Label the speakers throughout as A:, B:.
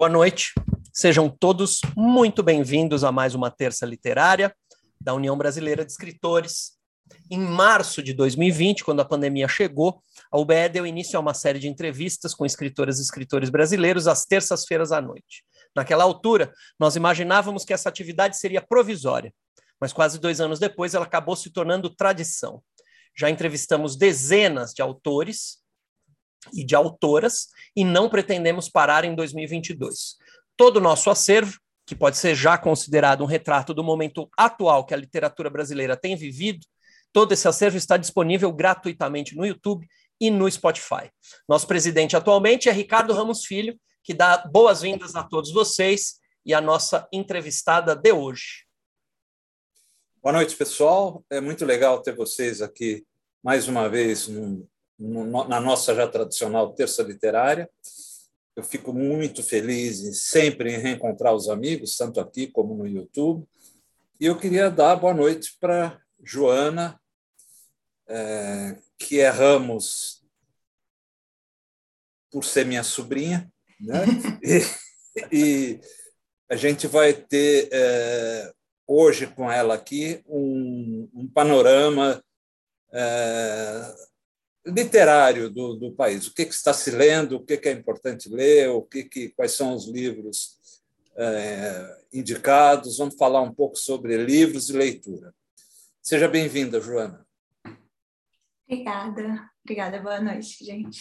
A: Boa noite. Sejam todos muito bem-vindos a mais uma terça literária da União Brasileira de Escritores. Em março de 2020, quando a pandemia chegou, a UBE deu início a uma série de entrevistas com escritoras e escritores brasileiros às terças-feiras à noite. Naquela altura, nós imaginávamos que essa atividade seria provisória, mas quase dois anos depois ela acabou se tornando tradição. Já entrevistamos dezenas de autores e de autoras e não pretendemos parar em 2022. Todo o nosso acervo, que pode ser já considerado um retrato do momento atual que a literatura brasileira tem vivido, todo esse acervo está disponível gratuitamente no YouTube e no Spotify. Nosso presidente atualmente é Ricardo Ramos Filho, que dá boas-vindas a todos vocês e a nossa entrevistada de hoje.
B: Boa noite, pessoal. É muito legal ter vocês aqui mais uma vez num na nossa já tradicional terça literária. Eu fico muito feliz em, sempre em reencontrar os amigos, tanto aqui como no YouTube. E eu queria dar boa noite para Joana, é, que é Ramos por ser minha sobrinha, né? e, e a gente vai ter é, hoje com ela aqui um, um panorama é, literário do, do país. O que, que, está se lendo, o que, que é importante ler, o que, que quais são os livros é, indicados. Vamos falar um pouco sobre livros e leitura. Seja bem-vinda, Joana.
C: Obrigada. Obrigada. Boa noite, gente.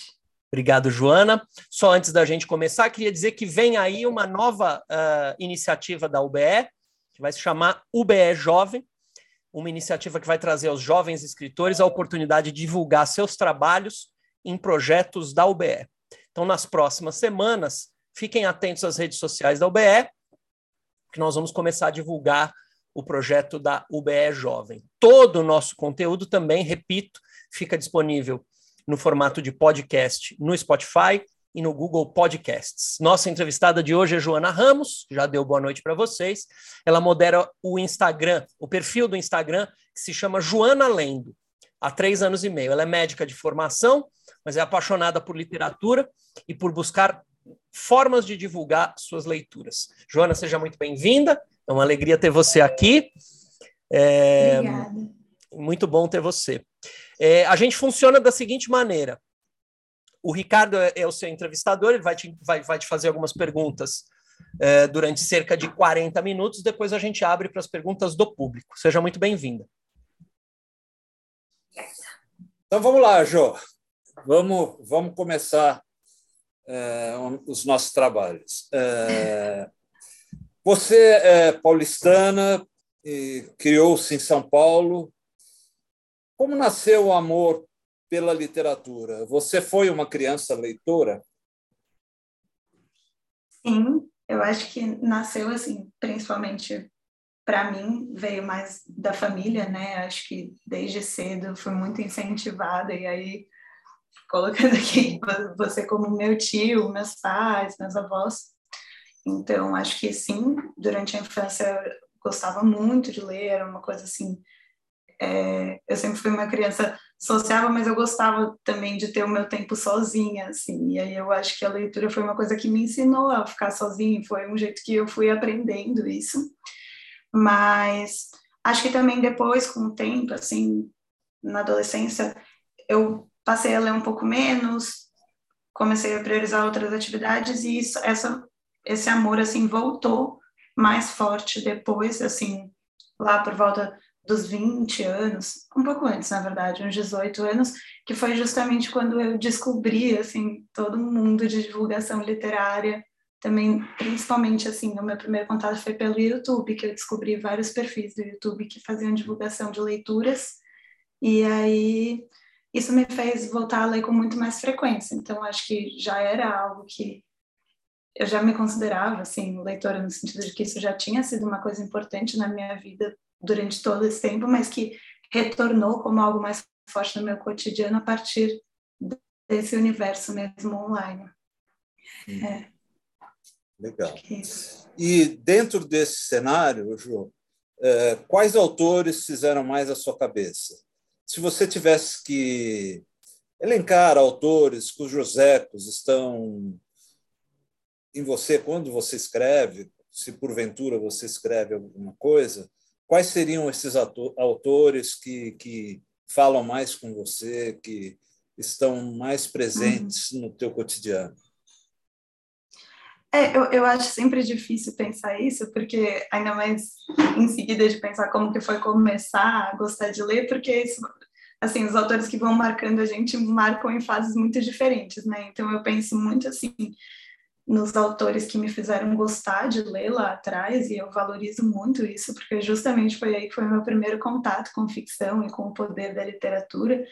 A: Obrigado, Joana. Só antes da gente começar, queria dizer que vem aí uma nova uh, iniciativa da UBE, que vai se chamar UBE Jovem, uma iniciativa que vai trazer aos jovens escritores a oportunidade de divulgar seus trabalhos em projetos da UBE. Então, nas próximas semanas, fiquem atentos às redes sociais da UBE, que nós vamos começar a divulgar o projeto da UBE Jovem. Todo o nosso conteúdo também, repito, fica disponível no formato de podcast no Spotify e no Google Podcasts. Nossa entrevistada de hoje é Joana Ramos, já deu boa noite para vocês. Ela modera o Instagram, o perfil do Instagram, que se chama Joana Lendo, há três anos e meio. Ela é médica de formação, mas é apaixonada por literatura e por buscar formas de divulgar suas leituras. Joana, seja muito bem-vinda. É uma alegria ter você aqui.
C: É... Obrigada.
A: Muito bom ter você. É, a gente funciona da seguinte maneira: o Ricardo é, é o seu entrevistador, ele vai te, vai, vai te fazer algumas perguntas é, durante cerca de 40 minutos, depois a gente abre para as perguntas do público. Seja muito bem-vinda.
B: Então vamos lá, Jô. Vamos, vamos começar é, os nossos trabalhos. É, você é paulistana, criou-se em São Paulo. Como nasceu o amor pela literatura. Você foi uma criança leitora?
C: Sim, eu acho que nasceu assim, principalmente para mim veio mais da família, né? Acho que desde cedo fui muito incentivada e aí colocando aqui você como meu tio, meus pais, meus avós. Então, acho que sim, durante a infância eu gostava muito de ler, era uma coisa assim. É, eu sempre fui uma criança sociável, mas eu gostava também de ter o meu tempo sozinha, assim. E aí eu acho que a leitura foi uma coisa que me ensinou a ficar sozinha, foi um jeito que eu fui aprendendo isso. Mas acho que também depois, com o tempo, assim, na adolescência, eu passei a ler um pouco menos, comecei a priorizar outras atividades e isso, essa, esse amor, assim, voltou mais forte depois, assim, lá por volta dos 20 anos, um pouco antes, na verdade, uns 18 anos, que foi justamente quando eu descobri, assim, todo um mundo de divulgação literária, também, principalmente, assim, o meu primeiro contato foi pelo YouTube, que eu descobri vários perfis do YouTube que faziam divulgação de leituras, e aí isso me fez voltar a ler com muito mais frequência, então acho que já era algo que eu já me considerava, assim, leitora no sentido de que isso já tinha sido uma coisa importante na minha vida durante todo esse tempo, mas que retornou como algo mais forte no meu cotidiano a partir desse universo mesmo online.
B: Hum. É. Legal. É e dentro desse cenário, Ju, é, quais autores fizeram mais a sua cabeça? Se você tivesse que elencar autores cujos ecos estão em você quando você escreve, se porventura você escreve alguma coisa, quais seriam esses autores que, que falam mais com você, que estão mais presentes uhum. no teu cotidiano?
C: É, eu, eu acho sempre difícil pensar isso, porque ainda mais em seguida de pensar como que foi começar a gostar de ler, porque isso, assim, os autores que vão marcando a gente marcam em fases muito diferentes, né? Então eu penso muito assim nos autores que me fizeram gostar de ler lá atrás, e eu valorizo muito isso, porque justamente foi aí que foi meu primeiro contato com ficção e com o poder da literatura.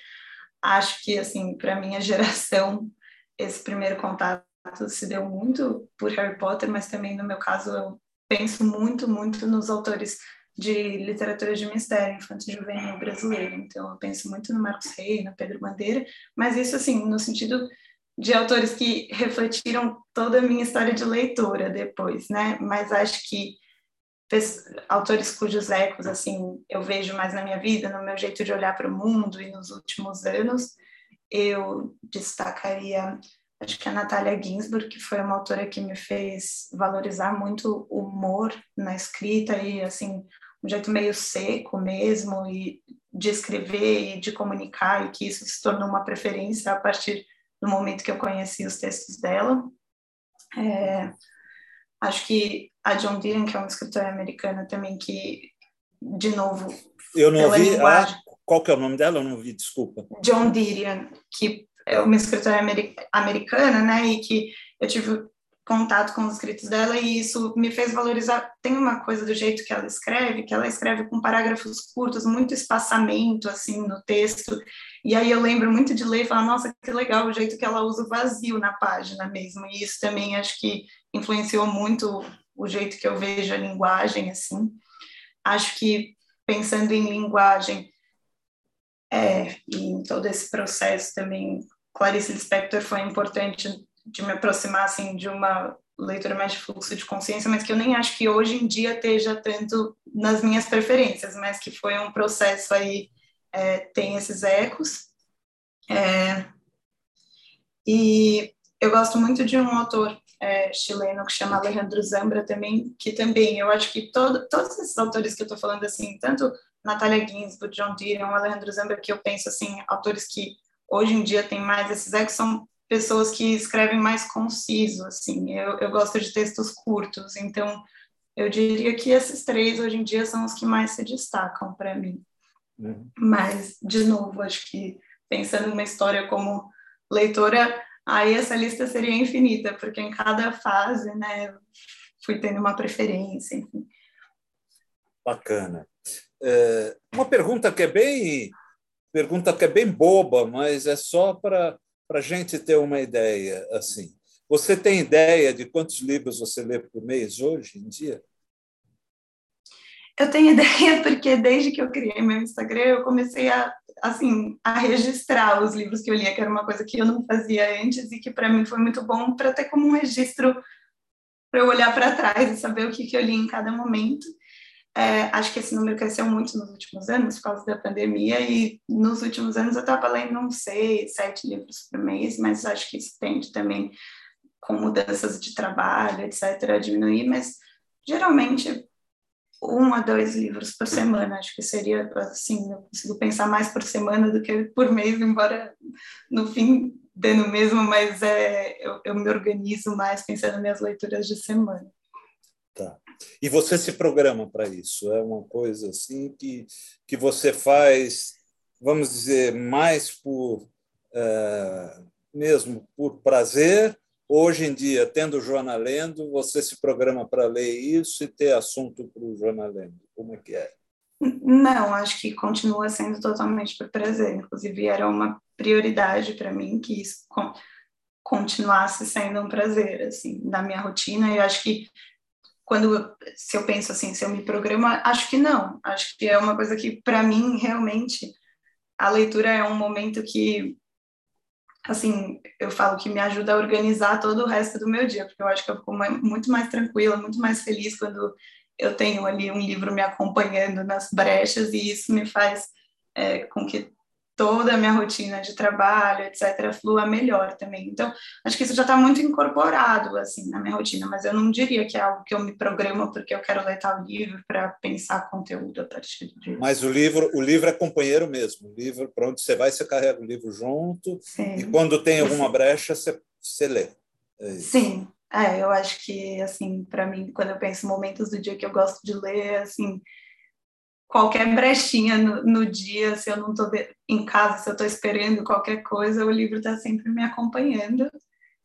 C: Acho que, assim, para minha geração, esse primeiro contato se deu muito por Harry Potter, mas também, no meu caso, eu penso muito, muito nos autores de literatura de mistério infanto-juvenil brasileiro. Então, eu penso muito no Marcos Rey, no Pedro Bandeira, mas isso, assim, no sentido de autores que refletiram toda a minha história de leitora depois, né? Mas acho que autores cujos ecos, assim, eu vejo mais na minha vida, no meu jeito de olhar para o mundo e nos últimos anos, eu destacaria, acho que a Natália Ginsburg, que foi uma autora que me fez valorizar muito o humor na escrita e, assim, um jeito meio seco mesmo, e de escrever e de comunicar, e que isso se tornou uma preferência a partir no momento que eu conheci os textos dela. É, acho que a John Deere, que é uma escritora americana também, que, de novo...
B: Eu não ouvi, linguagem... ah, qual que é o nome dela? Eu não ouvi, desculpa.
C: John Deere, que é uma escritora americana, né, e que eu tive contato com os escritos dela e isso me fez valorizar. Tem uma coisa do jeito que ela escreve, que ela escreve com parágrafos curtos, muito espaçamento assim no texto. E aí eu lembro muito de ler e falar, nossa, que legal o jeito que ela usa o vazio na página mesmo. E isso também acho que influenciou muito o jeito que eu vejo a linguagem assim. Acho que pensando em linguagem é, e em todo esse processo também, Clarice Lispector foi importante de me aproximar assim de uma leitura mais de fluxo de consciência, mas que eu nem acho que hoje em dia esteja tanto nas minhas preferências, mas que foi um processo aí é, tem esses ecos. É, e eu gosto muito de um autor é, chileno que chama Alejandro Zambra também, que também eu acho que todo, todos esses autores que eu estou falando assim, tanto Natália Ginsburg, John Dylan, Alejandro Zambra, que eu penso assim, autores que hoje em dia têm mais esses ecos, são pessoas que escrevem mais conciso, assim. Eu, eu gosto de textos curtos, então eu diria que esses três hoje em dia são os que mais se destacam para mim. Uhum. Mas, de novo, acho que pensando numa história como leitora, aí essa lista seria infinita, porque em cada fase, né, fui tendo uma preferência, enfim.
B: Bacana. É, uma pergunta que é bem pergunta que é bem boba, mas é só para para a gente ter uma ideia, assim, você tem ideia de quantos livros você lê por mês hoje em dia?
C: Eu tenho ideia porque desde que eu criei meu Instagram, eu comecei a assim a registrar os livros que eu lia, que era uma coisa que eu não fazia antes e que para mim foi muito bom para ter como um registro para eu olhar para trás e saber o que, que eu li em cada momento. É, acho que esse número cresceu muito nos últimos anos por causa da pandemia e nos últimos anos eu estava lendo uns seis, sete livros por mês, mas acho que isso tende também com mudanças de trabalho, etc., a diminuir, mas geralmente um a dois livros por semana, acho que seria assim, eu consigo pensar mais por semana do que por mês, embora no fim dê no mesmo, mas é, eu, eu me organizo mais pensando nas minhas leituras de semana.
B: Tá. E você se programa para isso? É uma coisa assim que, que você faz, vamos dizer, mais por é, mesmo por prazer. Hoje em dia, tendo o jornalendo, você se programa para ler isso e ter assunto para o jornalendo. Como é que é?
C: Não, acho que continua sendo totalmente por prazer. Inclusive, era uma prioridade para mim que isso continuasse sendo um prazer, assim, na minha rotina. E acho que quando se eu penso assim, se eu me programo, acho que não. Acho que é uma coisa que para mim realmente a leitura é um momento que assim, eu falo que me ajuda a organizar todo o resto do meu dia, porque eu acho que eu fico muito mais tranquila, muito mais feliz quando eu tenho ali um livro me acompanhando nas brechas e isso me faz é, com que toda a minha rotina de trabalho, etc., flua melhor também. Então, acho que isso já está muito incorporado, assim, na minha rotina, mas eu não diria que é algo que eu me programo porque eu quero ler tal livro para pensar conteúdo a partir disso.
B: Mas o livro, o livro é companheiro mesmo. O livro, para onde você vai, você carrega o livro junto, Sim. e quando tem alguma brecha, você, você lê.
C: É Sim, é, eu acho que, assim, para mim, quando eu penso em momentos do dia que eu gosto de ler, assim, qualquer brechinha no, no, dia, se eu não estou em casa, se eu estou esperando qualquer coisa, o livro está sempre me acompanhando.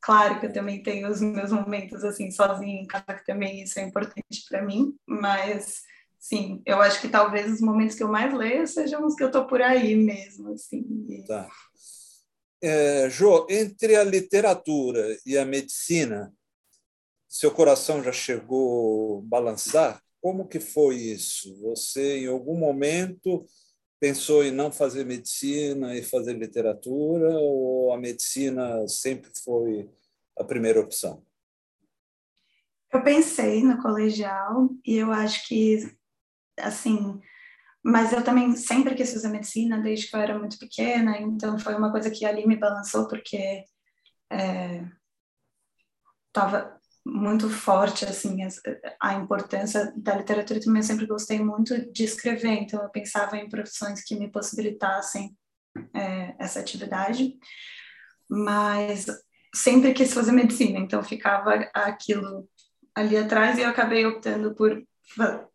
C: Claro que eu também tenho os meus momentos assim sozinha em casa, que também isso é importante para mim, mas sim, eu acho que talvez os momentos que eu mais leio sejam os que eu estou por aí mesmo, assim.
B: Tá. É, jo, entre a literatura e a medicina, seu coração já chegou a balançar? Como que foi isso? Você, em algum momento, pensou em não fazer medicina e fazer literatura, ou a medicina sempre foi a primeira opção?
C: Eu pensei no colegial e eu acho que, assim, mas eu também sempre quis fazer medicina desde que eu era muito pequena, então foi uma coisa que ali me balançou, porque é, tava, muito forte assim a importância da literatura também eu sempre gostei muito de escrever então eu pensava em profissões que me possibilitassem é, essa atividade mas sempre quis fazer medicina então ficava aquilo ali atrás e eu acabei optando por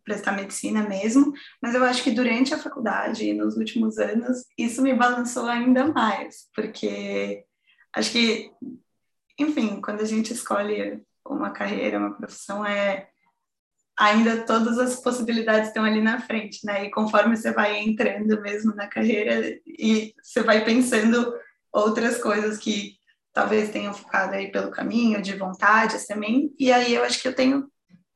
C: prestar medicina mesmo mas eu acho que durante a faculdade e nos últimos anos isso me balançou ainda mais porque acho que enfim quando a gente escolhe uma carreira, uma profissão, é ainda todas as possibilidades estão ali na frente, né? E conforme você vai entrando mesmo na carreira e você vai pensando outras coisas que talvez tenham ficado aí pelo caminho, de vontades também. E aí eu acho que eu tenho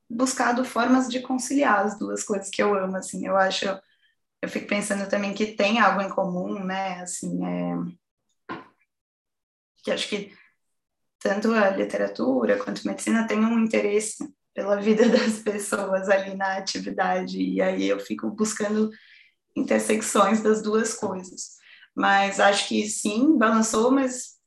C: buscado formas de conciliar as duas coisas que eu amo, assim. Eu acho eu fico pensando também que tem algo em comum, né? Assim, é que acho que tanto a literatura quanto a medicina tem um interesse pela vida das pessoas ali na atividade, e aí eu fico buscando intersecções das duas coisas. Mas acho que sim, balançou, mas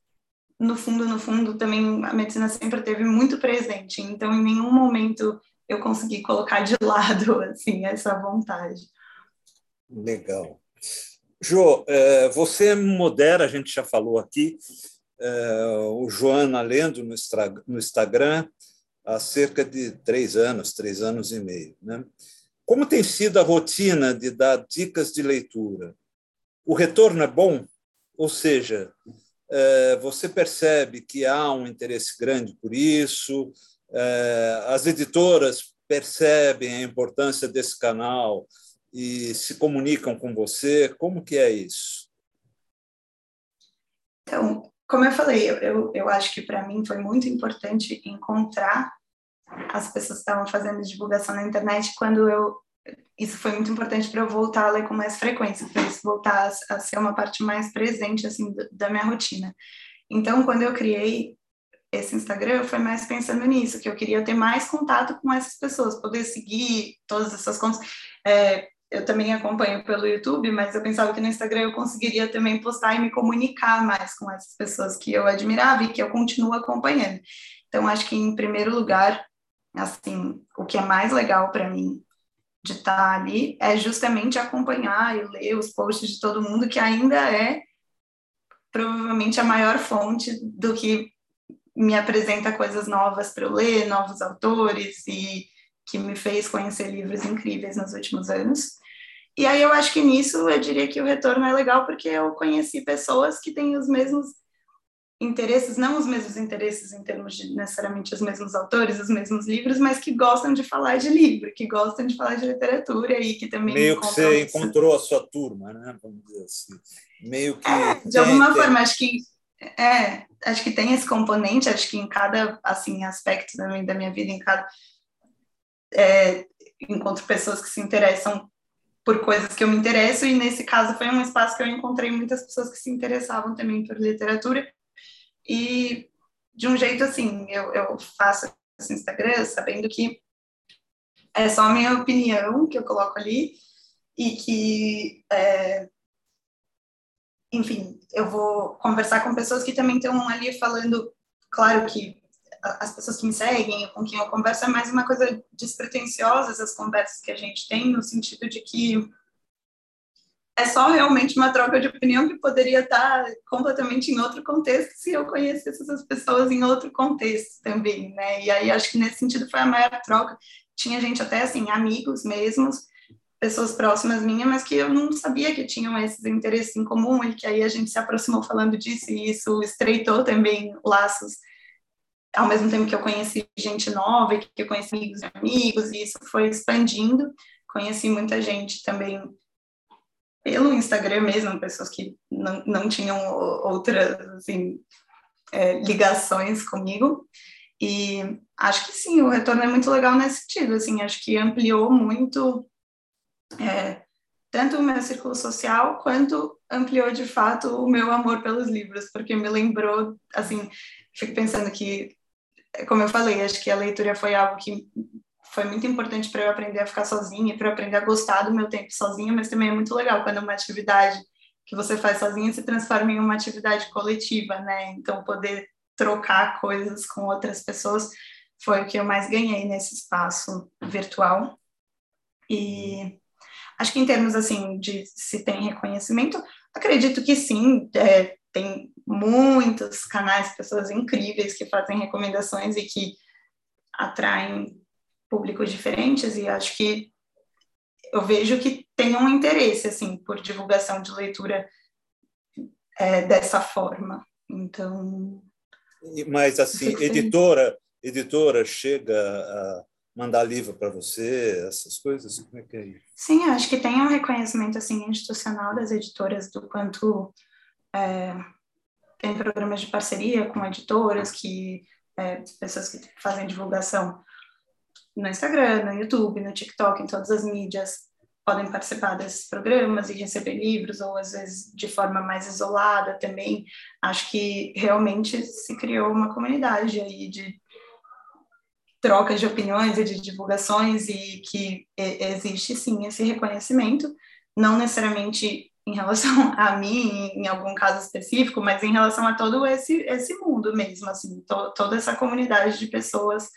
C: no fundo, no fundo, também a medicina sempre teve muito presente, então em nenhum momento eu consegui colocar de lado assim essa vontade.
B: Legal. Jo, eh, você modera, a gente já falou aqui, é, o Joana lendo no, Instagram há cerca de três anos, três anos e meio. Né? Como tem sido a rotina de dar dicas de leitura? O retorno é bom? Ou seja, é, você percebe que há um interesse grande por isso, é, as editoras percebem a importância desse canal e se comunicam com você. Como que é isso?
C: Então, como eu falei, eu, eu, eu acho que para mim foi muito importante encontrar as pessoas que estavam fazendo divulgação na internet quando eu isso foi muito importante para eu voltar a ler com mais frequência, para isso voltar a, a, ser uma parte mais presente assim da minha rotina. Então, quando eu criei esse Instagram, eu fui mais pensando nisso, que eu queria ter mais contato com essas pessoas, poder seguir todas essas contas. É, eu também acompanho pelo YouTube, mas eu pensava que no Instagram eu conseguiria também postar e me comunicar mais com essas pessoas que eu admirava e que eu continuo acompanhando. Então, acho que, em primeiro lugar, assim, o que é mais legal para mim de estar ali é justamente acompanhar e ler os posts de todo mundo, que ainda é provavelmente a maior fonte do que me apresenta coisas novas para eu ler, novos autores e que me fez conhecer livros incríveis nos últimos anos. E aí eu acho que nisso eu diria que o retorno é legal porque eu conheci pessoas que têm os mesmos interesses, não os mesmos interesses em termos de necessariamente os mesmos autores, os mesmos livros, mas que gostam de falar de livro, que gostam de falar de literatura e que também
B: meio que você isso. encontrou a sua turma, né? Vamos dizer assim, meio que
C: é, de alguma tem, forma acho que é, acho que tem esse componente, acho que em cada assim aspecto da minha, da minha vida, em cada é, encontro pessoas que se interessam por coisas que eu me interesso, e nesse caso foi um espaço que eu encontrei muitas pessoas que se interessavam também por literatura, e de um jeito assim, eu, eu faço esse Instagram sabendo que é só a minha opinião que eu coloco ali, e que é, enfim, eu vou conversar com pessoas que também estão ali falando, claro que as pessoas que me seguem, com quem eu converso, é mais uma coisa despretensiosa, essas conversas que a gente tem, no sentido de que é só realmente uma troca de opinião que poderia estar completamente em outro contexto se eu conhecesse essas pessoas em outro contexto também, né? E aí acho que nesse sentido foi a maior troca. Tinha gente até assim, amigos mesmos, pessoas próximas minhas, mas que eu não sabia que tinham esses interesses em comum e que aí a gente se aproximou falando disso e isso estreitou também laços ao mesmo tempo que eu conheci gente nova e que eu conheci amigos e amigos e isso foi expandindo. Conheci muita gente também pelo Instagram mesmo, pessoas que não, não tinham outras assim, é, ligações comigo. E acho que sim, o retorno é muito legal nesse sentido. Assim, acho que ampliou muito é, tanto o meu círculo social quanto ampliou de fato o meu amor pelos livros, porque me lembrou, assim, fico pensando que, como eu falei, acho que a leitura foi algo que foi muito importante para eu aprender a ficar sozinha, para eu aprender a gostar do meu tempo sozinha, mas também é muito legal quando uma atividade que você faz sozinha se transforma em uma atividade coletiva, né? Então, poder trocar coisas com outras pessoas foi o que eu mais ganhei nesse espaço virtual. E acho que em termos, assim, de se tem reconhecimento, acredito que sim, é, tem muitos canais, pessoas incríveis que fazem recomendações e que atraem públicos diferentes e acho que eu vejo que tem um interesse assim por divulgação de leitura é, dessa forma. Então,
B: mas assim, editora, editora chega a mandar livro para você, essas coisas, como é que é isso?
C: Sim, acho que tem um reconhecimento assim institucional das editoras do quanto é, tem programas de parceria com editoras que é, pessoas que fazem divulgação no Instagram, no YouTube, no TikTok, em todas as mídias, podem participar desses programas e receber livros, ou às vezes de forma mais isolada também. Acho que realmente se criou uma comunidade aí de trocas de opiniões e de divulgações e que existe sim esse reconhecimento, não necessariamente em relação a mim, em algum caso específico, mas em relação a todo esse, esse mundo mesmo, assim, to, toda essa comunidade de pessoas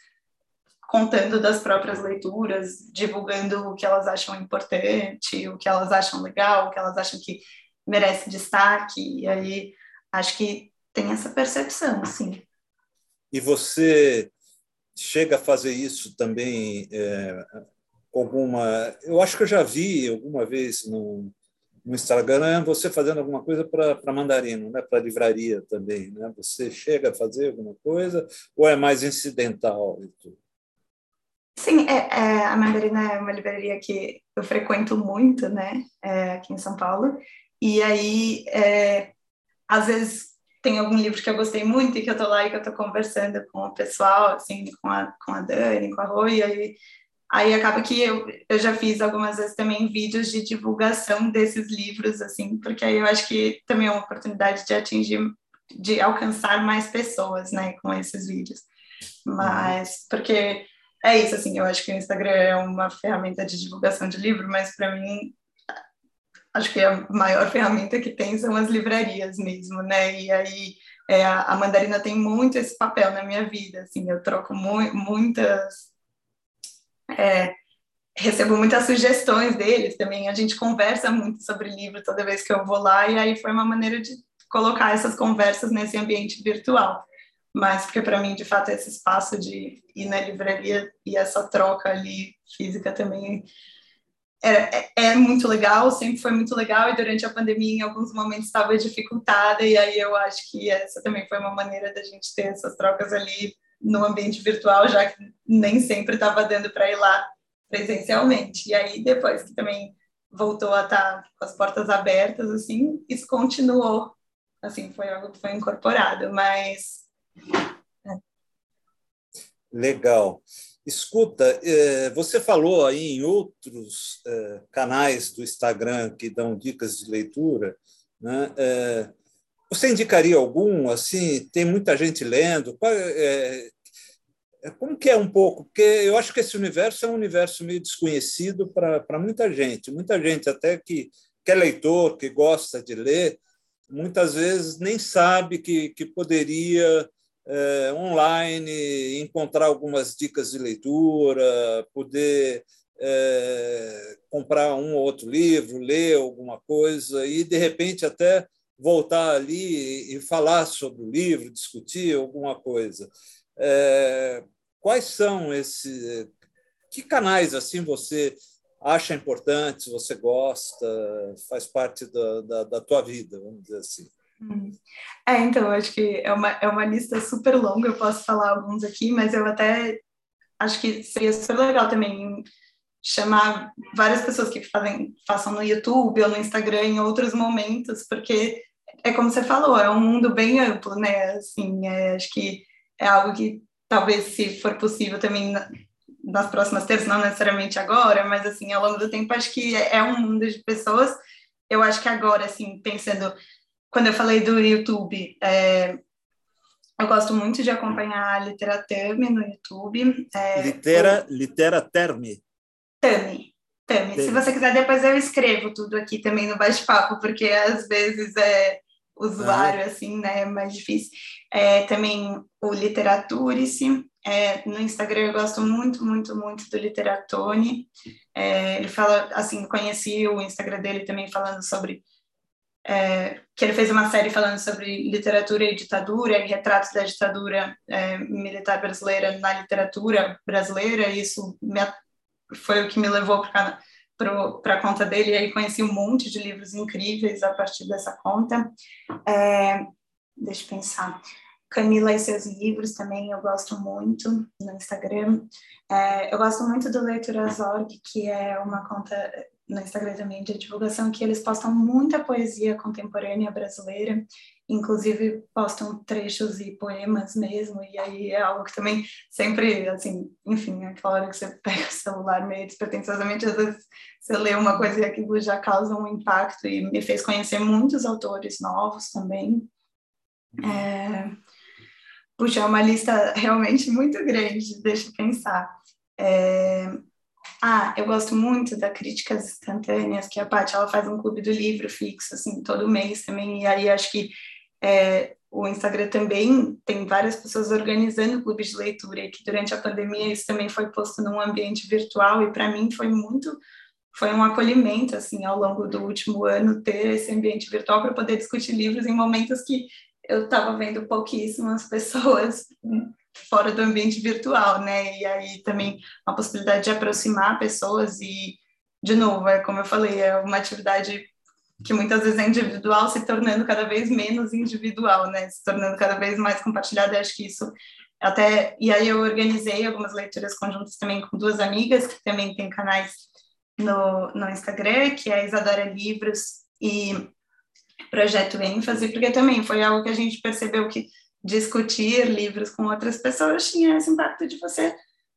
C: contando das próprias leituras, divulgando o que elas acham importante, o que elas acham legal, o que elas acham que merece destaque. E aí acho que tem essa percepção, sim.
B: E você chega a fazer isso também é, alguma? Eu acho que eu já vi alguma vez no, no Instagram você fazendo alguma coisa para mandarino, né? para livraria também. Né? Você chega a fazer alguma coisa ou é mais incidental?
C: Sim, é, é, a Mandarina é uma livraria que eu frequento muito, né, é, aqui em São Paulo. E aí, é, às vezes, tem algum livro que eu gostei muito e que eu tô lá e que eu tô conversando com o pessoal, assim, com a, com a Dani, com a Rui, e aí, aí acaba que eu, eu já fiz algumas vezes também vídeos de divulgação desses livros, assim, porque aí eu acho que também é uma oportunidade de atingir, de alcançar mais pessoas, né, com esses vídeos. Mas, porque é isso, assim, eu acho que o Instagram é uma ferramenta de divulgação de livro, mas para mim, acho que a maior ferramenta que tem são as livrarias mesmo, né? E aí é, a Mandarina tem muito esse papel na minha vida, assim, eu troco mu muitas. É, recebo muitas sugestões deles também, a gente conversa muito sobre livro toda vez que eu vou lá, e aí foi uma maneira de colocar essas conversas nesse ambiente virtual. Mas porque para mim, de fato, esse espaço de ir na livraria e essa troca ali física também é, é, muito legal, sempre foi muito legal, e durante a pandemia, em alguns momentos, estava dificultada, e aí eu acho que essa também foi uma maneira da gente ter essas trocas ali no ambiente virtual, já que nem sempre estava dando para ir lá presencialmente. E aí, depois que também voltou a estar tá com as portas abertas, assim, isso continuou, assim, foi algo que foi incorporado, mas
B: Legal. Escuta, é, você falou aí em outros é, canais do Instagram que dão dicas de leitura, né? É, você indicaria algum? Assim, tem muita gente lendo. como que é um pouco? Porque eu acho que esse universo é um universo meio desconhecido para muita gente. Muita gente até que, que é leitor, que gosta de ler, muitas vezes nem sabe que, que poderia é, online encontrar algumas dicas de leitura, poder é, comprar um ou outro livro, ler alguma coisa e, de repente, até voltar ali e falar sobre o livro, discutir alguma coisa. É, quais são esses. Que canais assim você acha importantes, você gosta, faz parte da, da, da tua vida, vamos dizer assim?
C: Hum. É, então, acho que é uma, é uma lista super longa, eu posso falar alguns aqui, mas eu até acho que seria super legal também chamar várias pessoas que fazem, façam no YouTube ou no Instagram em outros momentos, porque é como você falou, é um mundo bem amplo, né? Assim, é, acho que é algo que talvez, se for possível, também nas próximas terças, não necessariamente agora, mas assim, ao longo do tempo, acho que é, é um mundo de pessoas. Eu acho que agora, assim, pensando, quando eu falei do YouTube, é, eu gosto muito de acompanhar a Literaterme no YouTube.
B: É, Litera, o... Literaterme.
C: Tami. Tami. Se você quiser, depois eu escrevo tudo aqui também no bate-papo, porque às vezes é usuário, ah. assim, né? É mais difícil. É, também o Literaturice. É, no Instagram eu gosto muito, muito, muito do Literatone. É, ele fala, assim, conheci o Instagram dele também falando sobre é, que ele fez uma série falando sobre literatura e ditadura, e retratos da ditadura é, militar brasileira na literatura brasileira, e isso me, foi o que me levou para a conta dele, e aí conheci um monte de livros incríveis a partir dessa conta. É, deixa eu pensar. Camila e seus livros também eu gosto muito no Instagram. É, eu gosto muito do Leituras.org, que é uma conta no Instagram também de divulgação, que eles postam muita poesia contemporânea brasileira, inclusive postam trechos e poemas mesmo, e aí é algo que também sempre, assim, enfim, aquela hora que você pega o celular meio despretensiosamente, às vezes você lê uma coisa e aquilo já causa um impacto, e me fez conhecer muitos autores novos também. É... Puxa, é uma lista realmente muito grande, deixa eu pensar. É... Ah, eu gosto muito da Críticas Instantâneas, que a Paty, ela faz um clube do livro fixo, assim, todo mês também, e aí acho que é, o Instagram também tem várias pessoas organizando clubes de leitura, e que durante a pandemia isso também foi posto num ambiente virtual, e para mim foi muito, foi um acolhimento, assim, ao longo do último ano, ter esse ambiente virtual para poder discutir livros em momentos que eu estava vendo pouquíssimas pessoas fora do ambiente virtual, né? E aí também a possibilidade de aproximar pessoas e, de novo, é como eu falei, é uma atividade que muitas vezes é individual se tornando cada vez menos individual, né? Se tornando cada vez mais compartilhada. Acho que isso até e aí eu organizei algumas leituras conjuntas também com duas amigas que também têm canais no, no Instagram, que é Isadora Livros e Projeto ênfase, porque também foi algo que a gente percebeu que discutir livros com outras pessoas tinha esse impacto de você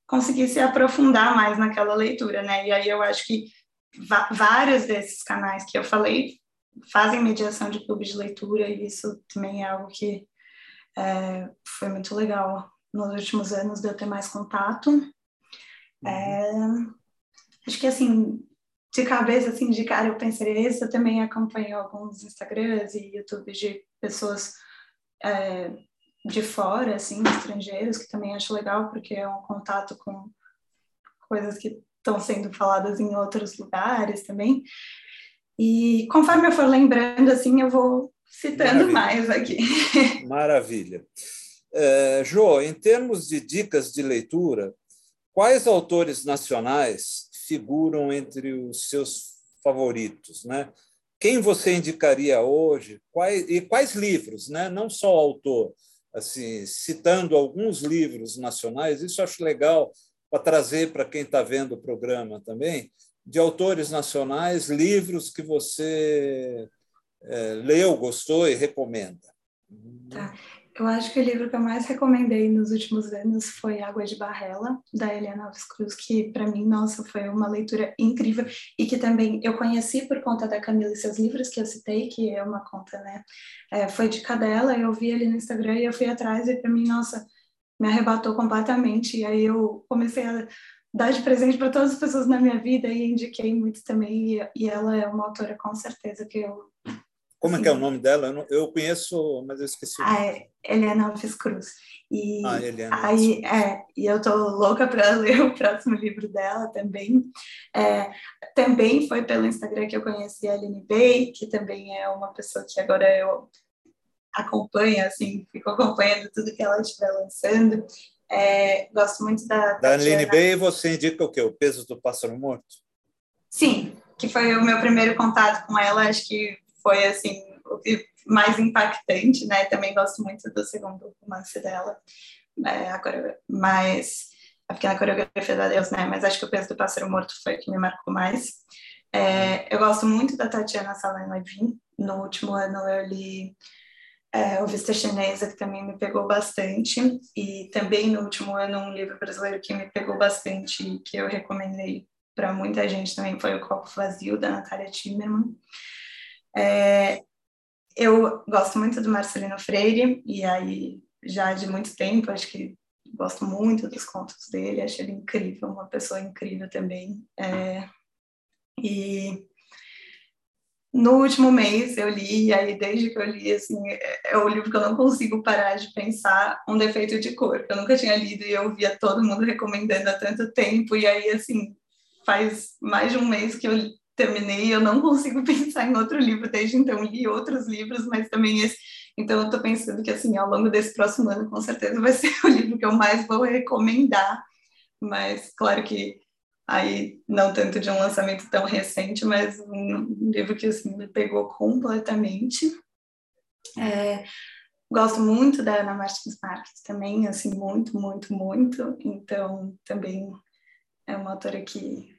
C: conseguir se aprofundar mais naquela leitura, né? E aí eu acho que vários desses canais que eu falei fazem mediação de clubes de leitura e isso também é algo que é, foi muito legal nos últimos anos de eu ter mais contato. Uhum. É, acho que assim de cabeça assim de cara eu pensei isso eu também acompanho alguns Instagrams e YouTubes de pessoas é, de fora, assim, estrangeiros, que também acho legal, porque é um contato com coisas que estão sendo faladas em outros lugares também. E conforme eu for lembrando, assim, eu vou citando Maravilha. mais aqui.
B: Maravilha. É, jo, em termos de dicas de leitura, quais autores nacionais figuram entre os seus favoritos, né? Quem você indicaria hoje? Quais, e quais livros, né? Não só autor, assim, citando alguns livros nacionais, isso acho legal para trazer para quem está vendo o programa também, de autores nacionais, livros que você é, leu, gostou e recomenda.
C: Tá. Eu acho que o livro que eu mais recomendei nos últimos anos foi Água de Barrela, da Eliana Alves Cruz, que para mim, nossa, foi uma leitura incrível e que também eu conheci por conta da Camila e seus livros, que eu citei, que é uma conta, né? É, foi de cadela, eu vi ali no Instagram e eu fui atrás e para mim, nossa, me arrebatou completamente. E aí eu comecei a dar de presente para todas as pessoas na minha vida e indiquei muito também. E, e ela é uma autora com certeza que eu
B: Como é que é o nome dela? Eu, não, eu conheço, mas eu esqueci.
C: Ah, é Eliana Alves Cruz.
B: E ah, Eliana.
C: aí, é, e eu tô louca para ler o próximo livro dela também. É, também foi pelo Instagram que eu conheci a Aline Bay, que também é uma pessoa que agora eu acompanho, assim, fico acompanhando tudo que ela estiver lançando. É, gosto muito da.
B: Da Aline Bay, você indica o quê? O peso do pássaro morto?
C: Sim, que foi o meu primeiro contato com ela, acho que foi assim o que mais impactante, né? Também gosto muito do segundo romance dela, é, agora, mas a pequena coreografia da Deus, né? Mas acho que o peso do pássaro morto foi o que me marcou mais. É, eu gosto muito da Tatiana Salem Levin. No último ano eu li é, O Vista Chinesa, que também me pegou bastante. E também no último ano um livro brasileiro que me pegou bastante, que eu recomendei para muita gente também, foi O Copo Vazio, da Natália Timmerman. É, eu gosto muito do Marcelino Freire, e aí já de muito tempo, acho que gosto muito dos contos dele, acho ele incrível, uma pessoa incrível também. É, e no último mês eu li, e aí desde que eu li, assim, é, é o livro que eu não consigo parar de pensar, Um Defeito de Cor, eu nunca tinha lido e eu via todo mundo recomendando há tanto tempo, e aí, assim, faz mais de um mês que eu terminei, eu não consigo pensar em outro livro desde então, li outros livros, mas também esse. Então, eu estou pensando que, assim, ao longo desse próximo ano, com certeza vai ser o livro que eu mais vou recomendar. Mas, claro que aí, não tanto de um lançamento tão recente, mas um livro que, assim, me pegou completamente. É, gosto muito da Ana Martins Marques também, assim, muito, muito, muito. Então, também é uma autora que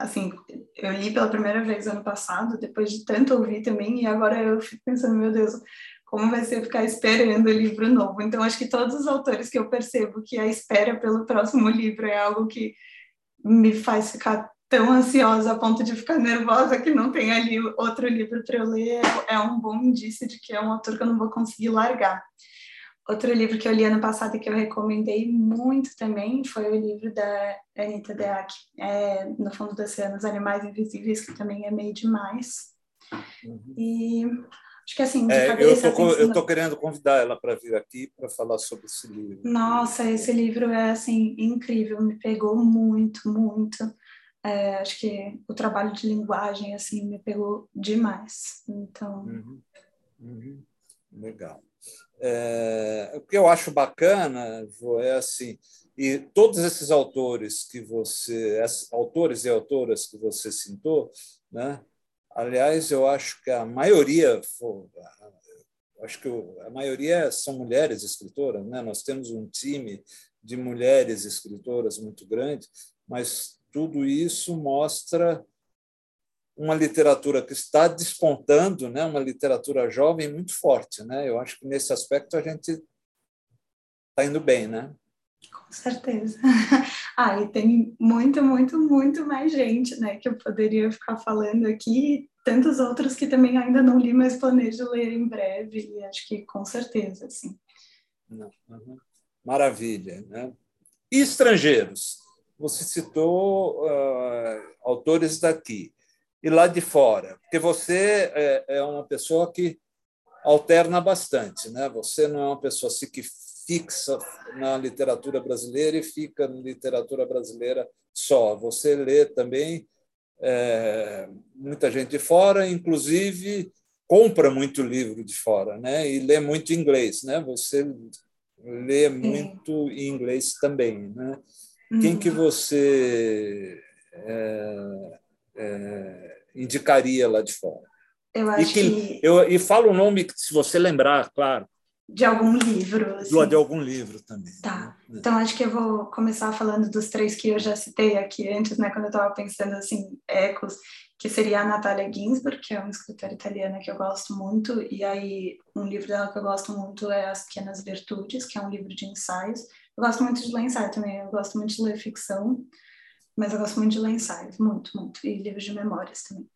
C: assim, eu li pela primeira vez ano passado, depois de tanto ouvir também, e agora eu fico pensando, meu Deus, como vai ser ficar esperando o livro novo? Então, acho que todos os autores que eu percebo que a espera pelo próximo livro é algo que me faz ficar tão ansiosa a ponto de ficar nervosa que não tem ali outro livro para eu ler, é um bom indício de que é um autor que eu não vou conseguir largar. Outro livro que eu li ano passado e que eu recomendei muito também foi o livro da Anita Deac, é, No Fundo do Oceano, Os Animais Invisíveis, que também é meio demais. Uhum. E acho que assim, de
B: é,
C: cabeça...
B: Eu tô querendo convidar ela para vir aqui para falar sobre esse livro.
C: Nossa, esse livro é, assim, incrível, me pegou muito, muito. É, acho que o trabalho de linguagem, assim, me pegou demais. Então...
B: Uhum. Uhum. Legal. É, o que eu acho bacana, é assim, e todos esses autores que você, autores e autoras que você citou, né? Aliás, eu acho que a maioria, acho que a maioria são mulheres escritoras, né? Nós temos um time de mulheres escritoras muito grande, mas tudo isso mostra uma literatura que está despontando, né? uma literatura jovem muito forte. Né? Eu acho que nesse aspecto a gente está indo bem. Né?
C: Com certeza. Ah, e tem muito, muito, muito mais gente né, que eu poderia ficar falando aqui, tantos outros que também ainda não li, mas planejo ler em breve, e acho que com certeza, sim.
B: Uhum. Maravilha. Né? E estrangeiros? Você citou uh, autores daqui e lá de fora, porque você é, é uma pessoa que alterna bastante, né? Você não é uma pessoa assim que fixa na literatura brasileira e fica na literatura brasileira só. Você lê também é, muita gente de fora, inclusive compra muito livro de fora, né? E lê muito inglês, né? Você lê muito em inglês também, né? Quem que uhum. você é, é, indicaria lá de fora.
C: Eu acho
B: e que,
C: que...
B: Eu, e fala o nome, se você lembrar, claro.
C: De algum livro.
B: Assim. De algum livro também.
C: Tá. Né? Então, acho que eu vou começar falando dos três que eu já citei aqui antes, né, quando eu estava pensando, assim, ecos, que seria a Natália Ginsburg, que é uma escritora italiana que eu gosto muito, e aí um livro dela que eu gosto muito é As Pequenas Virtudes, que é um livro de ensaios. Eu gosto muito de ler ensaio também, eu gosto muito de ler ficção, mas eu gosto muito de ler ensaios, muito, muito, e livros de memórias também.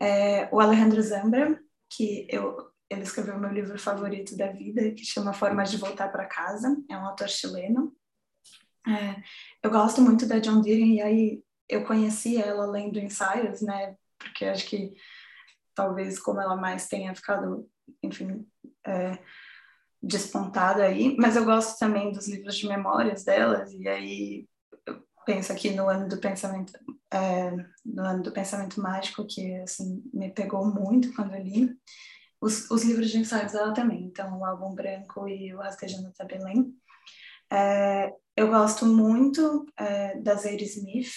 C: É, o Alejandro Zambra, que eu, ele escreveu meu livro favorito da vida, que chama Formas de Voltar para Casa, é um autor chileno. É, eu gosto muito da John Deere, e aí eu conheci ela lendo ensaios, né, porque acho que talvez como ela mais tenha ficado, enfim, é, despontada aí, mas eu gosto também dos livros de memórias delas, e aí penso aqui no ano do pensamento, é, no ano do pensamento mágico, que assim, me pegou muito quando eu li, os, os livros de ensaios dela também, então o álbum branco e o Rastejando até Belém. É, eu gosto muito é, da Zadie Smith,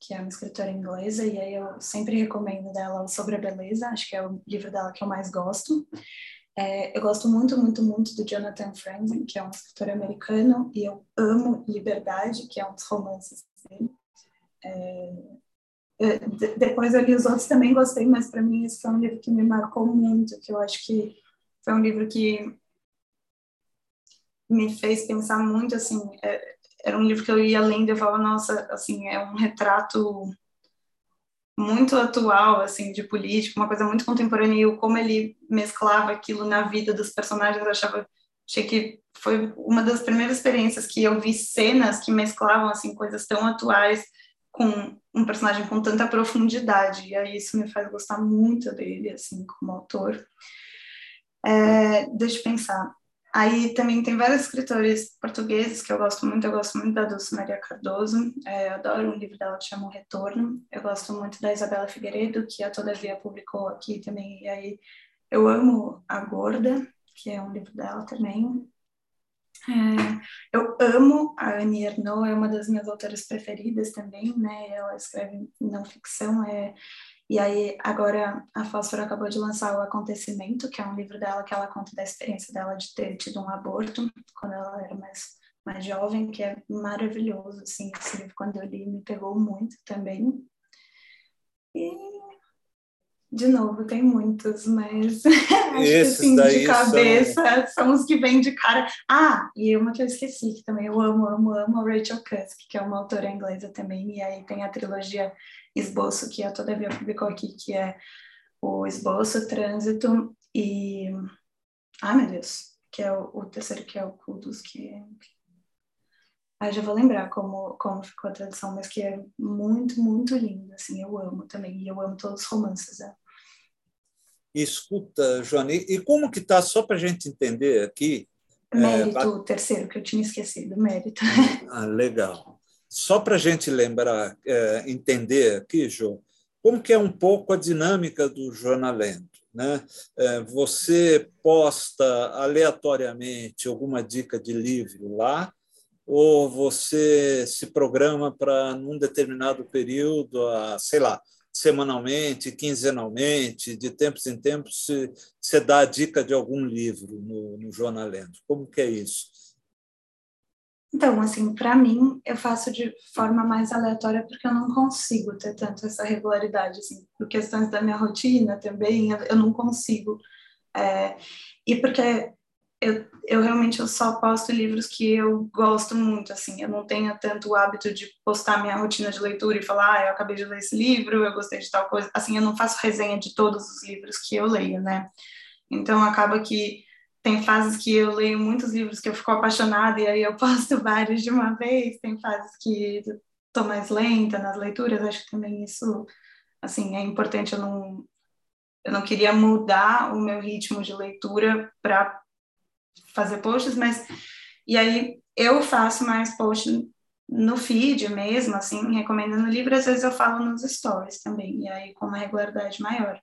C: que é uma escritora inglesa, e aí eu sempre recomendo dela Sobre a Beleza, acho que é o livro dela que eu mais gosto. É, eu gosto muito, muito, muito do Jonathan Franzen, que é um escritor americano, e eu amo Liberdade, que é um dos romances dele. É, depois eu li os outros também gostei, mas para mim esse foi um livro que me marcou muito, que eu acho que foi um livro que me fez pensar muito, assim, é, era um livro que eu ia lendo e eu falava, nossa, assim, é um retrato muito atual, assim, de política, uma coisa muito contemporânea, e como ele mesclava aquilo na vida dos personagens, eu achava, achei que foi uma das primeiras experiências que eu vi cenas que mesclavam, assim, coisas tão atuais com um personagem com tanta profundidade, e aí isso me faz gostar muito dele, assim, como autor. É, deixa eu pensar. Aí também tem vários escritores portugueses que eu gosto muito. Eu gosto muito da Dulce Maria Cardoso. É, eu adoro um livro dela que chama O Retorno. Eu gosto muito da Isabela Figueiredo, que a Todavia publicou aqui também. E aí eu amo A Gorda, que é um livro dela também. É, eu amo a Annie Ernaux, é uma das minhas autoras preferidas também, né? Ela escreve não ficção, é e aí, agora, a Fósforo acabou de lançar O Acontecimento, que é um livro dela que ela conta da experiência dela de ter tido um aborto quando ela era mais, mais jovem, que é maravilhoso, assim, esse livro, quando eu li, me pegou muito também. E, de novo, tem muitos, mas acho que, assim, de cabeça, são... são... os que vêm de cara. Ah, e uma que eu esqueci, que também eu amo, amo, amo, Rachel Cusk, que é uma autora inglesa também, e aí tem a trilogia esboço que a Todavia publicou aqui, que é o esboço, trânsito e. Ai, meu Deus! Que é o, o terceiro, que é o Kudus, que. Ah, já vou lembrar como, como ficou a tradução, mas que é muito, muito lindo, assim, eu amo também, e eu amo todos os romances dela.
B: Escuta, Joane, e como que está, só para a gente entender aqui...
C: Mérito, é, o terceiro, que eu tinha esquecido, mérito.
B: Ah, legal. Só para a gente lembrar, é, entender aqui, Jô, como que é um pouco a dinâmica do jornalento. Né? É, você posta aleatoriamente alguma dica de livro lá, ou você se programa para, num determinado período, a, sei lá, semanalmente, quinzenalmente, de tempos em tempos, você dá a dica de algum livro no, no Jornalento. Como que é isso?
C: Então, assim, para mim, eu faço de forma mais aleatória porque eu não consigo ter tanto essa regularidade, assim, por questões da minha rotina também, eu não consigo. É, e porque eu, eu realmente eu só posto livros que eu gosto muito, assim, eu não tenho tanto o hábito de postar minha rotina de leitura e falar, ah, eu acabei de ler esse livro, eu gostei de tal coisa, assim, eu não faço resenha de todos os livros que eu leio, né? Então, acaba que tem fases que eu leio muitos livros que eu fico apaixonada e aí eu posto vários de uma vez, tem fases que estou mais lenta nas leituras, acho que também isso, assim, é importante, eu não, eu não queria mudar o meu ritmo de leitura para fazer posts, mas, e aí eu faço mais posts no feed mesmo, assim, recomendando livro, às vezes eu falo nos stories também, e aí com uma regularidade maior.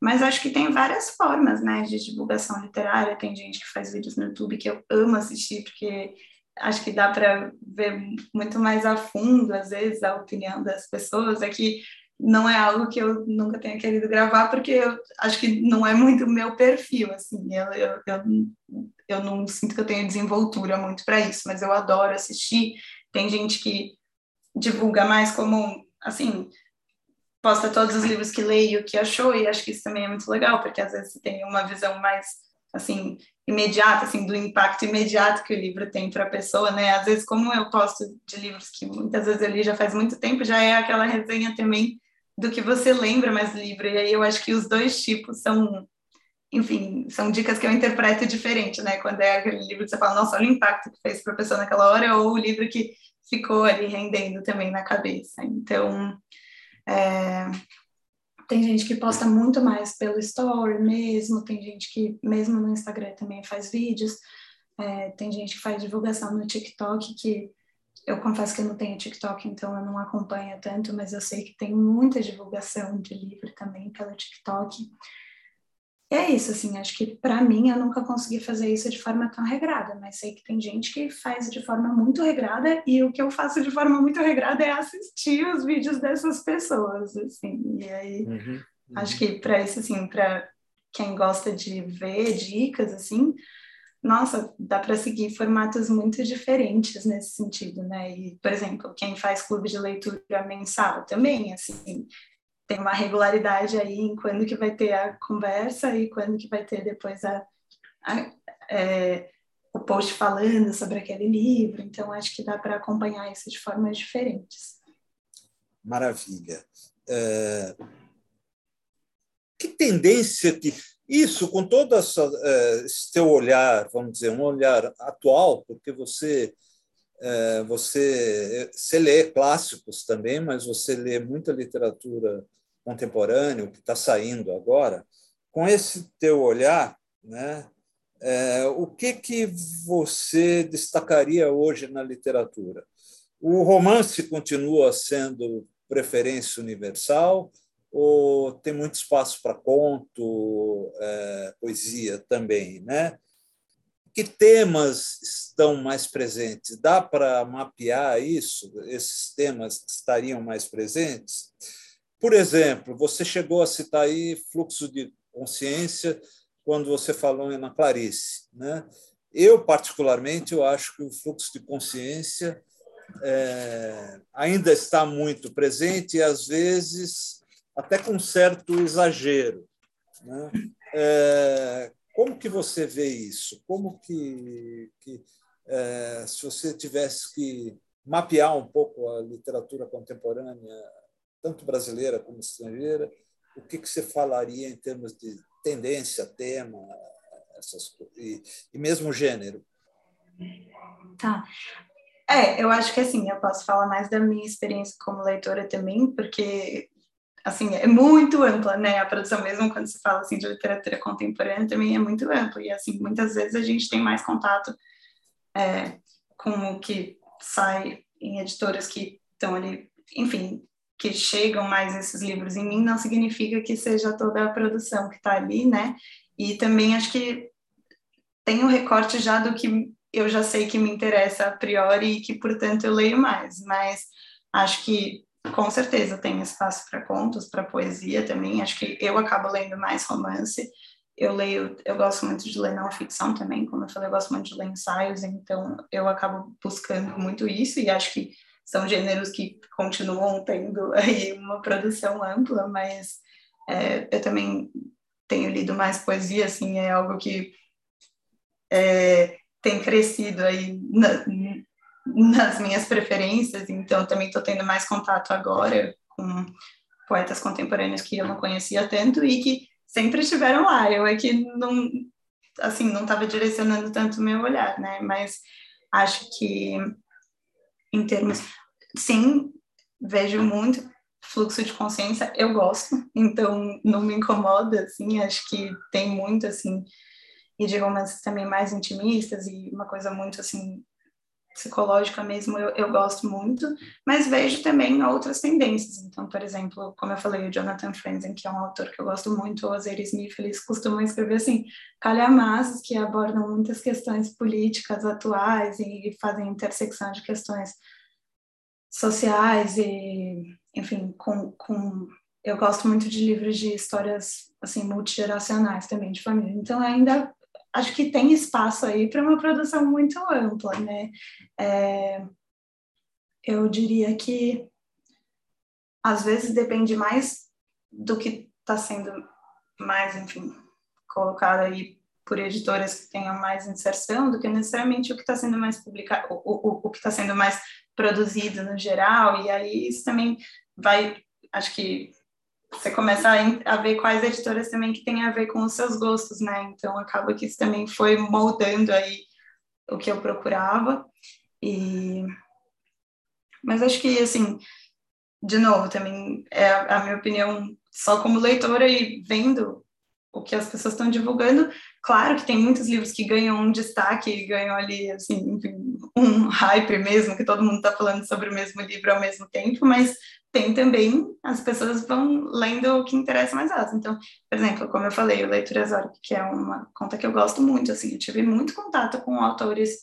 C: Mas acho que tem várias formas, né, de divulgação literária. Tem gente que faz vídeos no YouTube que eu amo assistir, porque acho que dá para ver muito mais a fundo, às vezes, a opinião das pessoas. É que não é algo que eu nunca tenha querido gravar, porque eu acho que não é muito o meu perfil, assim. Eu, eu, eu, eu não sinto que eu tenha desenvoltura muito para isso, mas eu adoro assistir. Tem gente que divulga mais como, assim, posta todos os livros que leio, que achou, e acho que isso também é muito legal, porque às vezes você tem uma visão mais, assim, imediata, assim, do impacto imediato que o livro tem para a pessoa, né? Às vezes, como eu posto de livros que muitas vezes eu li já faz muito tempo, já é aquela resenha também do que você lembra mais do livro, e aí eu acho que os dois tipos são, enfim, são dicas que eu interpreto diferente, né? Quando é aquele livro que você fala, nossa, olha o impacto que fez para a pessoa naquela hora, ou o livro que ficou ali rendendo também na cabeça. Então, é, tem gente que posta muito mais pelo story mesmo, tem gente que mesmo no Instagram também faz vídeos, é, tem gente que faz divulgação no TikTok, que eu confesso que eu não tenho TikTok, então eu não acompanho tanto, mas eu sei que tem muita divulgação de livro também pelo TikTok é isso, assim, acho que para mim eu nunca consegui fazer isso de forma tão regrada, mas sei que tem gente que faz de forma muito regrada e o que eu faço de forma muito regrada é assistir os vídeos dessas pessoas, assim, e aí uhum, uhum. acho que para isso, assim, para quem gosta de ver dicas, assim, nossa, dá para seguir formatos muito diferentes nesse sentido, né? E, por exemplo, quem faz clube de leitura mensal também, assim, tem uma regularidade aí em quando que vai ter a conversa e quando que vai ter depois a, a é, o post falando sobre aquele livro. Então, acho que dá para acompanhar isso de formas diferentes.
B: Maravilha. É... Que tendência que isso, com todo essa, é, esse teu olhar, vamos dizer, um olhar atual, porque você é, você, você lê clássicos também, mas você lê muita literatura contemporâneo que está saindo agora, com esse teu olhar, né, é, o que, que você destacaria hoje na literatura? O romance continua sendo preferência universal ou tem muito espaço para conto, é, poesia também, né? Que temas estão mais presentes? Dá para mapear isso? Esses temas estariam mais presentes? Por exemplo, você chegou a citar aí fluxo de consciência quando você falou na Clarice. Né? Eu, particularmente, eu acho que o fluxo de consciência é, ainda está muito presente e, às vezes, até com certo exagero. Né? É, como que você vê isso? Como que, que é, se você tivesse que mapear um pouco a literatura contemporânea tanto brasileira como estrangeira, o que, que você falaria em termos de tendência, tema, essas e, e mesmo gênero?
C: Tá. É, eu acho que assim, eu posso falar mais da minha experiência como leitora também, porque assim, é muito ampla, né? A produção mesmo quando se fala assim de literatura contemporânea também é muito ampla e assim, muitas vezes a gente tem mais contato é, com o que sai em editoras que estão ali, enfim, que chegam mais esses livros em mim, não significa que seja toda a produção que está ali, né? E também acho que tem um recorte já do que eu já sei que me interessa a priori e que, portanto, eu leio mais, mas acho que com certeza tem espaço para contos, para poesia também. Acho que eu acabo lendo mais romance. Eu leio, eu gosto muito de ler não ficção também, como eu falei, eu gosto muito de ler ensaios, então eu acabo buscando muito isso e acho que são gêneros que continuam tendo aí uma produção ampla, mas é, eu também tenho lido mais poesia, assim, é algo que é, tem crescido aí na, nas minhas preferências, então também estou tendo mais contato agora com poetas contemporâneos que eu não conhecia tanto e que sempre estiveram lá. Eu é que não, assim, não estava direcionando tanto o meu olhar, né? Mas acho que em termos sim, vejo muito fluxo de consciência, eu gosto, então não me incomoda, assim, acho que tem muito, assim, e de romances também mais intimistas e uma coisa muito, assim, psicológica mesmo, eu, eu gosto muito, mas vejo também outras tendências, então, por exemplo, como eu falei, o Jonathan Franzen, que é um autor que eu gosto muito, o Azer Smith, eles costumam escrever, assim, calhamaços que abordam muitas questões políticas atuais e fazem intersecção de questões sociais e, enfim, com, com eu gosto muito de livros de histórias assim multigeracionais também de família. Então ainda acho que tem espaço aí para uma produção muito ampla, né? É, eu diria que às vezes depende mais do que está sendo mais, enfim, colocado aí por editoras que tenham mais inserção do que necessariamente o que está sendo mais publicado, o, o, o que está sendo mais produzido no geral, e aí isso também vai, acho que você começa a, ver quais editoras também que tem a ver com os seus gostos, né? Então acaba que isso também foi moldando aí o que eu procurava. E mas acho que assim de novo, também é a minha opinião só como leitora e vendo o que as pessoas estão divulgando. Claro que tem muitos livros que ganham um destaque, ganham ali, assim, um hype mesmo, que todo mundo está falando sobre o mesmo livro ao mesmo tempo, mas tem também, as pessoas vão lendo o que interessa mais elas. Então, por exemplo, como eu falei, o Leitura Exótica, que é uma conta que eu gosto muito, assim, eu tive muito contato com autores,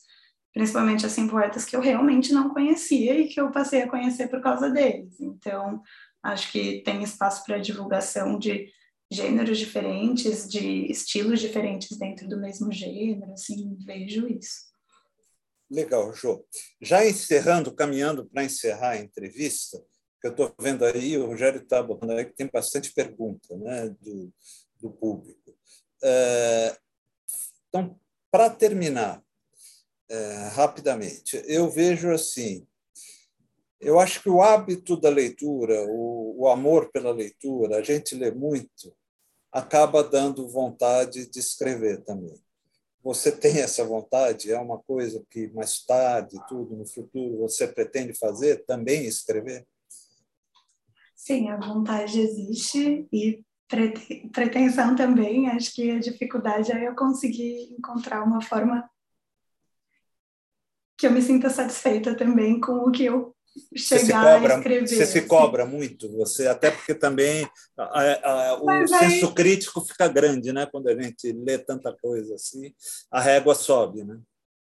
C: principalmente, assim, poetas que eu realmente não conhecia e que eu passei a conhecer por causa deles. Então, acho que tem espaço para divulgação de gêneros diferentes, de estilos diferentes dentro do mesmo gênero, assim, vejo isso.
B: Legal, Jô. Já encerrando, caminhando para encerrar a entrevista, eu estou vendo aí, o Rogério está botando aí que tem bastante pergunta né, do, do público. É, então, para terminar, é, rapidamente, eu vejo assim, eu acho que o hábito da leitura, o, o amor pela leitura, a gente lê muito, acaba dando vontade de escrever também. Você tem essa vontade? É uma coisa que mais tarde, tudo no futuro, você pretende fazer também escrever?
C: Sim, a vontade existe e pretensão também. Acho que a dificuldade é eu conseguir encontrar uma forma que eu me sinta satisfeita também com o que eu chegar
B: cobra,
C: a escrever.
B: Você se cobra muito, você até porque também a, a, o aí... senso crítico fica grande, né? Quando a gente lê tanta coisa assim, a régua sobe, né?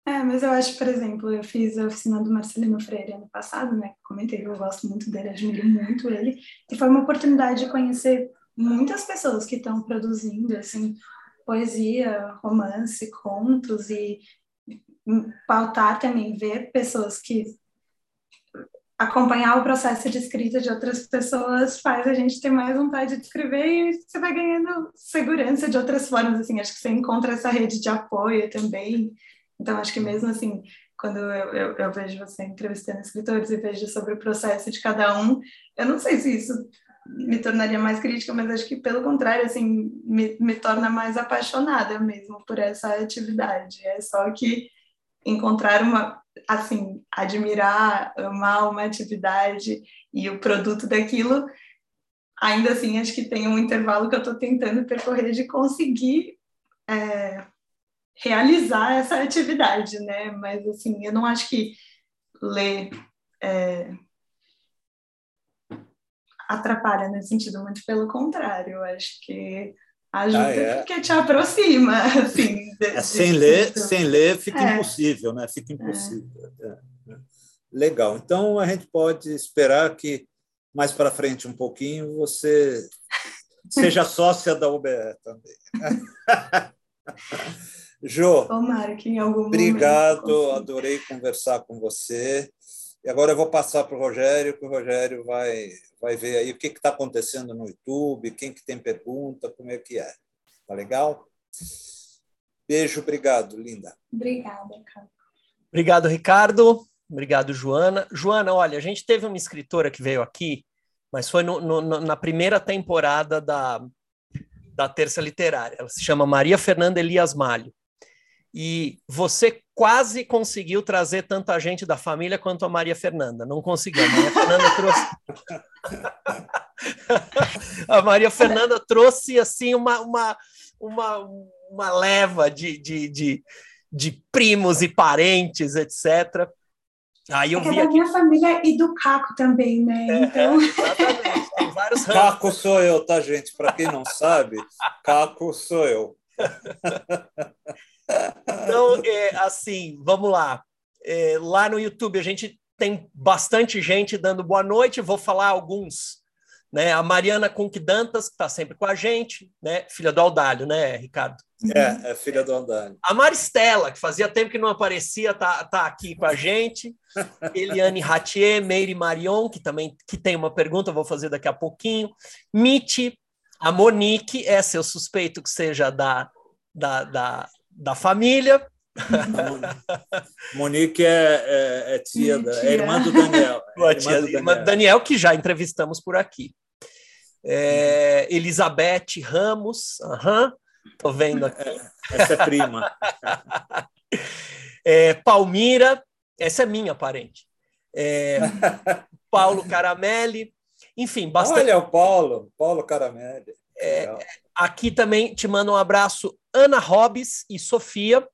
C: É, mas eu acho, por exemplo, eu fiz a oficina do Marcelino Freire ano passado, né? Comentei, eu gosto muito dele, admiro muito ele, e foi uma oportunidade de conhecer muitas pessoas que estão produzindo, assim, poesia, romance, contos e pautar também, ver pessoas que acompanhar o processo de escrita de outras pessoas faz a gente ter mais vontade de escrever e você vai ganhando segurança de outras formas, assim, acho que você encontra essa rede de apoio também, então acho que mesmo assim, quando eu, eu, eu vejo você entrevistando escritores e vejo sobre o processo de cada um, eu não sei se isso me tornaria mais crítica, mas acho que pelo contrário, assim, me, me torna mais apaixonada mesmo por essa atividade, é só que encontrar uma, assim, admirar, amar uma atividade e o produto daquilo, ainda assim, acho que tem um intervalo que eu estou tentando percorrer de conseguir é, realizar essa atividade, né? Mas, assim, eu não acho que ler é, atrapalha nesse sentido, muito pelo contrário, eu acho que ajuda ah, é. porque te aproxima, assim.
B: De, é, sem ler, sem ler fica é. impossível, né? Fica é. impossível. É? Legal. Então a gente pode esperar que mais para frente um pouquinho você seja sócia da UBE também. Jô,
C: Tomara que em algum
B: obrigado, adorei conversar com você. E agora eu vou passar para o Rogério, que o Rogério vai, vai ver aí o que está acontecendo no YouTube, quem que tem pergunta, como é que é. Tá legal? Beijo, obrigado, linda.
C: Obrigada, cara.
A: Obrigado, Ricardo. Obrigado, Joana. Joana, olha, a gente teve uma escritora que veio aqui, mas foi no, no, na primeira temporada da, da Terça Literária. Ela se chama Maria Fernanda Elias Malho. E você quase conseguiu trazer tanta gente da família quanto a Maria Fernanda. Não conseguiu. A Maria Fernanda trouxe. a Maria Fernanda trouxe assim uma, uma, uma, uma leva de, de, de, de primos e parentes, etc.
C: Aí eu é vi da aqui... minha família e do Caco também, né?
B: É, então... exatamente. Tem vários Caco sou eu, tá, gente? Para quem não sabe, Caco sou eu.
A: Então, é, assim, vamos lá. É, lá no YouTube a gente tem bastante gente dando boa noite. Vou falar alguns. Né? A Mariana Conquidantas, que está sempre com a gente, né? filha do Aldalho, né, Ricardo?
B: É, é filha do Aldalho.
A: A Maristela, que fazia tempo que não aparecia, tá, tá aqui com a gente. Eliane Ratier, Meire Marion, que também que tem uma pergunta, vou fazer daqui a pouquinho. Miti, a Monique, essa eu suspeito que seja da, da, da, da família.
B: Monique é, é, é tia, da, é irmã do Daniel. É
A: irmã, tia, do Daniel. irmã do Daniel, que já entrevistamos por aqui. É, Elizabeth Ramos, aham, tô vendo aqui. É,
B: essa é prima.
A: é, Palmira, essa é minha parente. é, Paulo Caramelli, enfim, bastante.
B: Olha o Paulo, Paulo Caramelli.
A: É, aqui também te mando um abraço, Ana Robes e Sofia.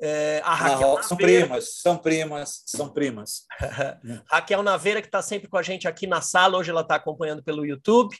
B: É, a Raquel são primas, são primas, são primas.
A: Raquel Naveira, que está sempre com a gente aqui na sala, hoje ela está acompanhando pelo YouTube.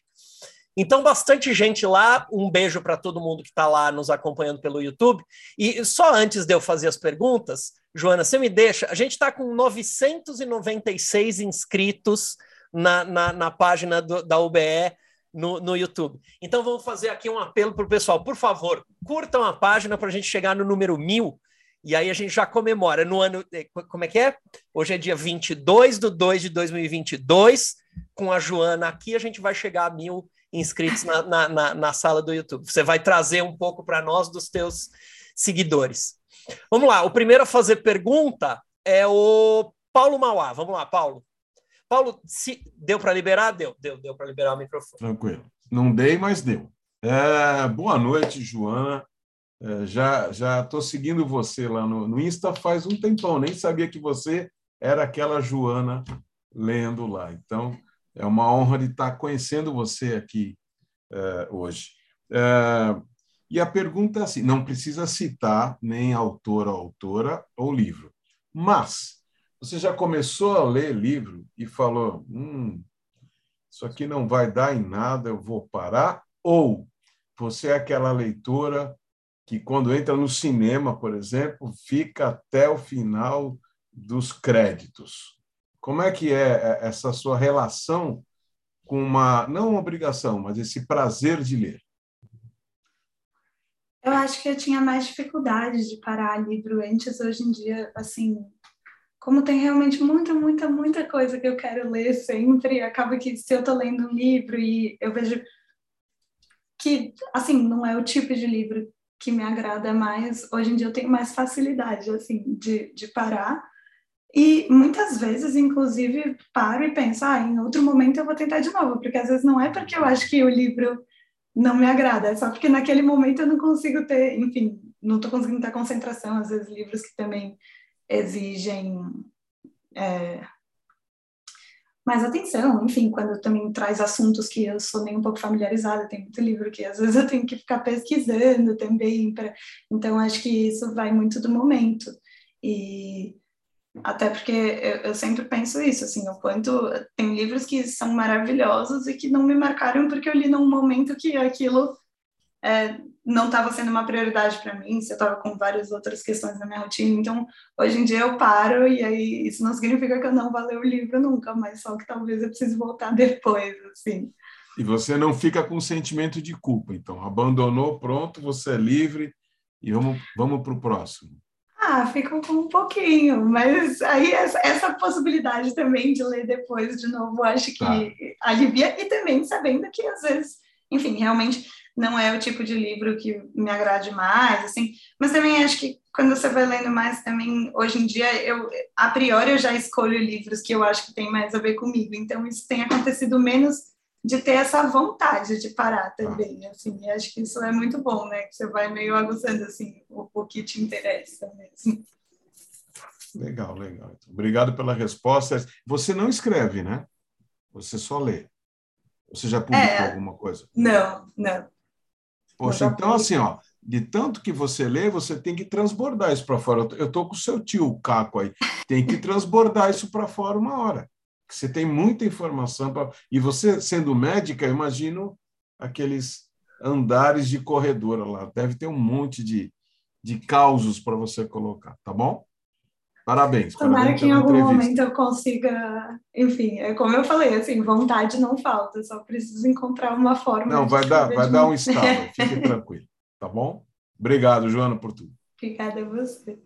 A: Então, bastante gente lá. Um beijo para todo mundo que está lá nos acompanhando pelo YouTube. E só antes de eu fazer as perguntas, Joana, você me deixa. A gente está com 996 inscritos na, na, na página do, da UBE no, no YouTube. Então, vamos fazer aqui um apelo para o pessoal. Por favor, curtam a página para a gente chegar no número mil e aí a gente já comemora no ano. Eh, como é que é? Hoje é dia 22 de 2 de 2022. Com a Joana aqui, a gente vai chegar a mil inscritos na, na, na, na sala do YouTube. Você vai trazer um pouco para nós dos teus seguidores. Vamos lá, o primeiro a fazer pergunta é o Paulo Mauá. Vamos lá, Paulo. Paulo, se deu para liberar? Deu, deu, deu para liberar o microfone.
D: Tranquilo. Não dei, mas deu. É, boa noite, Joana. É, já já estou seguindo você lá no, no Insta faz um tempão, nem sabia que você era aquela Joana lendo lá. Então, é uma honra de estar conhecendo você aqui é, hoje. É, e a pergunta é assim: não precisa citar nem autor ou autora ou livro, mas você já começou a ler livro e falou: hum, isso aqui não vai dar em nada, eu vou parar? Ou você é aquela leitora que quando entra no cinema, por exemplo, fica até o final dos créditos. Como é que é, é essa sua relação com uma não uma obrigação, mas esse prazer de ler?
C: Eu acho que eu tinha mais dificuldade de parar livro antes. Hoje em dia, assim, como tem realmente muita, muita, muita coisa que eu quero ler sempre, acaba que se eu estou lendo um livro e eu vejo que, assim, não é o tipo de livro que me agrada mais. Hoje em dia eu tenho mais facilidade, assim, de, de parar. E muitas vezes, inclusive, paro e penso, ah, em outro momento eu vou tentar de novo, porque às vezes não é porque eu acho que o livro não me agrada, é só porque naquele momento eu não consigo ter, enfim, não estou conseguindo ter concentração. Às vezes, livros que também exigem é, mais atenção, enfim, quando também traz assuntos que eu sou nem um pouco familiarizada, tem muito livro que às vezes eu tenho que ficar pesquisando também, pra... então acho que isso vai muito do momento, e até porque eu, eu, sempre penso isso, assim, o quanto tem livros que são maravilhosos e que não me marcaram porque eu li num momento que aquilo é, não estava sendo uma prioridade para mim, se eu estava com várias outras questões na minha rotina. Então, hoje em dia eu paro e aí isso não significa que eu não vou ler o livro nunca, mas só que talvez eu precise voltar depois, assim.
D: E você não fica com sentimento de culpa, então abandonou, pronto, você é livre e vamos vamos para o próximo.
C: Ah, fico com um pouquinho, mas aí essa, essa, possibilidade também de ler depois de novo, acho que tá. alivia e também sabendo que às vezes, enfim, realmente não é o tipo de livro que me agrade mais, assim, mas também acho que quando você vai lendo mais também, hoje em dia, eu, a priori, eu já escolho livros que eu acho que tem mais a ver comigo, então isso tem acontecido menos de ter essa vontade de parar também, assim, e acho que isso é muito bom, né, que você vai meio aguçando, assim, o, o que te interessa mesmo.
D: Legal, legal. Obrigado pela resposta. Você não escreve, né? Você só lê. Você já publicou é, alguma coisa?
C: Não, não.
D: Poxa, então assim, ó, de tanto que você lê, você tem que transbordar isso para fora. Eu tô com o seu tio, o Caco aí. Tem que transbordar isso para fora uma hora. Você tem muita informação pra... e você sendo médica, imagino aqueles andares de corredor lá. Deve ter um monte de, de causos para você colocar, tá bom? Parabéns.
C: Tomara
D: parabéns
C: que em algum entrevista. momento eu consiga, enfim, é como eu falei, assim, vontade não falta, só preciso encontrar uma forma.
D: Não, vai dar, vai dar um estado, fique tranquilo, tá bom? Obrigado, Joana, por tudo.
C: Obrigada a você.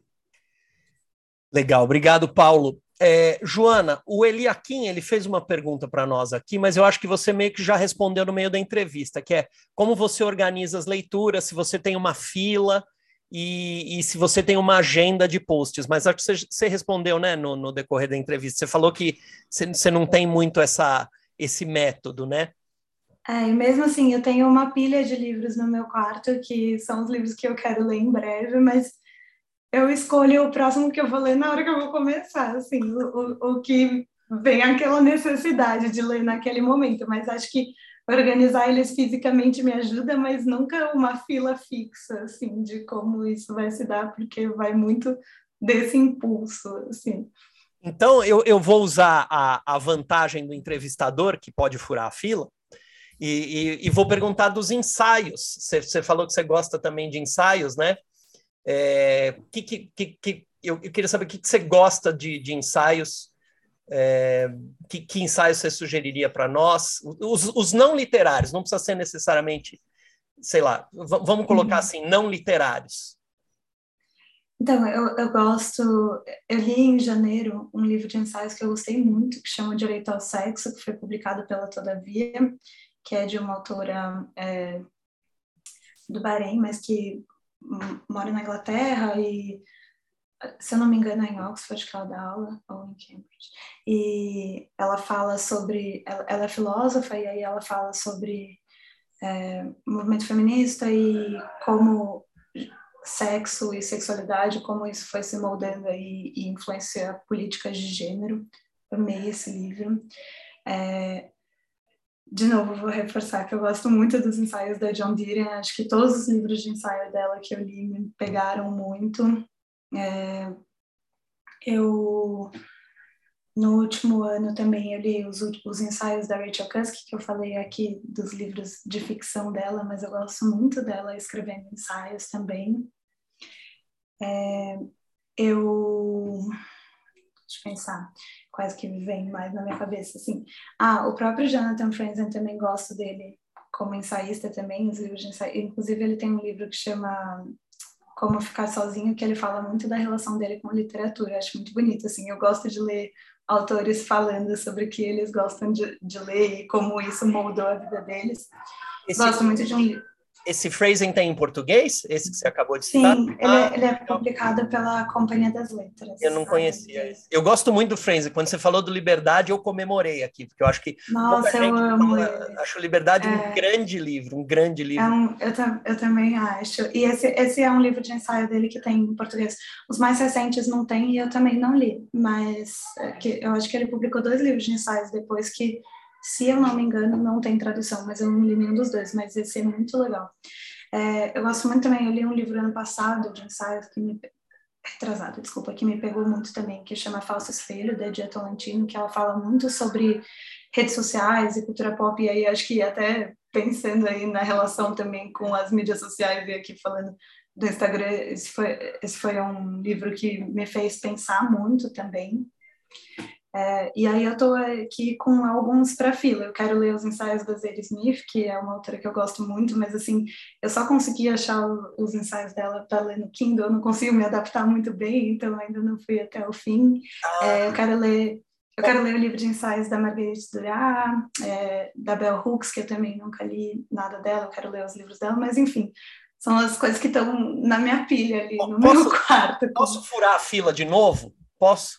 A: Legal, obrigado, Paulo. É, Joana, o Eliakim ele fez uma pergunta para nós aqui, mas eu acho que você meio que já respondeu no meio da entrevista, que é como você organiza as leituras, se você tem uma fila, e, e, se você tem uma agenda de posts, mas acho que você, você respondeu né, no, no, decorrer da entrevista. Você falou que você, você não tem muito essa, esse método, né?
C: É, e mesmo assim, eu tenho uma pilha de livros no meu quarto, que são os livros que eu quero ler em breve, mas eu escolho o próximo que eu vou ler na hora que eu vou começar, assim, o, o, o que vem aquela necessidade de ler naquele momento, mas acho que organizar eles fisicamente me ajuda, mas nunca uma fila fixa, assim, de como isso vai se dar, porque vai muito desse impulso, assim.
A: Então, eu, eu vou usar a, a vantagem do entrevistador, que pode furar a fila, e, e, e vou perguntar dos ensaios. Você falou que você gosta também de ensaios, né? É, que, que, que, eu, eu, queria saber o que, que você gosta de, de ensaios, é, que, que ensaios você sugeriria para nós? Os, os, não literários, não precisa ser necessariamente, sei lá, vamos colocar uhum. assim, não literários.
C: Então, eu, eu gosto. Eu li em janeiro um livro de ensaios que eu gostei muito, que chama Direito ao Sexo, que foi publicado pela Todavia, que é de uma autora é, do Bahrein, mas que mora na Inglaterra e, se eu não me engano, é em Oxford que ela dá aula, ou em Cambridge. E ela fala sobre. Ela, ela é filósofa, e aí ela fala sobre é, movimento feminista e como sexo e sexualidade, como isso foi se moldando e, e influencia políticas de gênero. Amei esse livro. É, de novo, vou reforçar que eu gosto muito dos ensaios da John Deere. Acho que todos os livros de ensaio dela que eu li me pegaram muito. É, eu no último ano também eu li os, os ensaios da Rachel Cusk, que eu falei aqui dos livros de ficção dela, mas eu gosto muito dela escrevendo ensaios também. É, eu. Deixa eu pensar quais que vem mais na minha cabeça, assim. Ah, o próprio Jonathan Franzen também gosto dele como ensaísta também, os livros de ensaio. Inclusive, ele tem um livro que chama Como Ficar Sozinho, que ele fala muito da relação dele com a literatura. Acho muito bonito, assim. Eu gosto de ler autores falando sobre o que eles gostam de, de ler e como isso moldou a vida deles. Esse, gosto muito de um livro.
A: Esse phrasing tem em português? Esse que você acabou de citar?
C: Sim, ele, é, ah, é, ele é publicado pela Companhia das Letras.
A: Eu não conhecia esse. Eu gosto muito do phrasing. Quando você falou do Liberdade, eu comemorei aqui, porque eu acho que...
C: Nossa, eu amo fala,
A: Acho Liberdade é, um grande livro, um grande livro. É
C: um, eu, eu também acho. E esse, esse é um livro de ensaio dele que tem em português. Os mais recentes não tem e eu também não li, mas é que, eu acho que ele publicou dois livros de ensaios depois que se eu não me engano, não tem tradução, mas eu não li nenhum dos dois, mas esse é muito legal. É, eu gosto muito também, eu li um livro ano passado de ensaios que me retrasado, desculpa, que me pegou muito também, que chama Falso Espelho, da Dia Tolentino, que ela fala muito sobre redes sociais e cultura pop, e aí acho que até pensando aí na relação também com as mídias sociais e aqui falando do Instagram, esse foi, esse foi um livro que me fez pensar muito também. É, e aí eu estou aqui com alguns para fila. Eu quero ler os ensaios da Zadie Smith, que é uma autora que eu gosto muito, mas assim, eu só consegui achar os ensaios dela para ler no Kindle, eu não consigo me adaptar muito bem, então ainda não fui até o fim. É, eu quero ler eu quero ler o livro de ensaios da Marguerite Duras, é, da Bell Hooks, que eu também nunca li nada dela, eu quero ler os livros dela, mas enfim, são as coisas que estão na minha pilha ali, no posso, meu quarto.
A: Posso furar a fila de novo? Posso?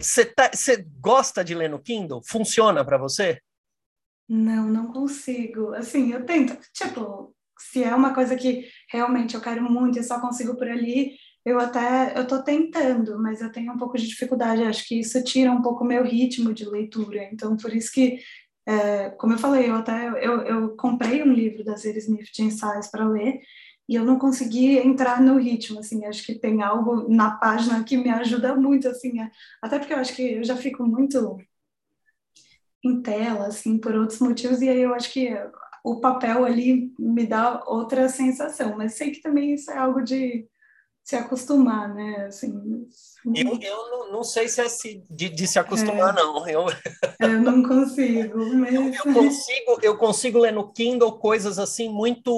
A: Você é, tá, gosta de ler no Kindle? Funciona para você?
C: Não, não consigo. Assim, eu tento. Tipo, se é uma coisa que realmente eu quero muito e só consigo por ali, eu até eu tô tentando, mas eu tenho um pouco de dificuldade. Acho que isso tira um pouco o meu ritmo de leitura. Então, por isso que, é, como eu falei, eu até eu, eu comprei um livro da Zeri Smith de ensaios para ler e eu não consegui entrar no ritmo, assim, acho que tem algo na página que me ajuda muito, assim, é, até porque eu acho que eu já fico muito em tela, assim, por outros motivos, e aí eu acho que o papel ali me dá outra sensação, mas sei que também isso é algo de se acostumar, né? Assim,
A: eu, eu não, não sei se é se, de, de se acostumar, é, não. Eu,
C: eu não consigo. Mas...
A: Eu, eu, consigo. eu consigo ler no Kindle coisas assim muito,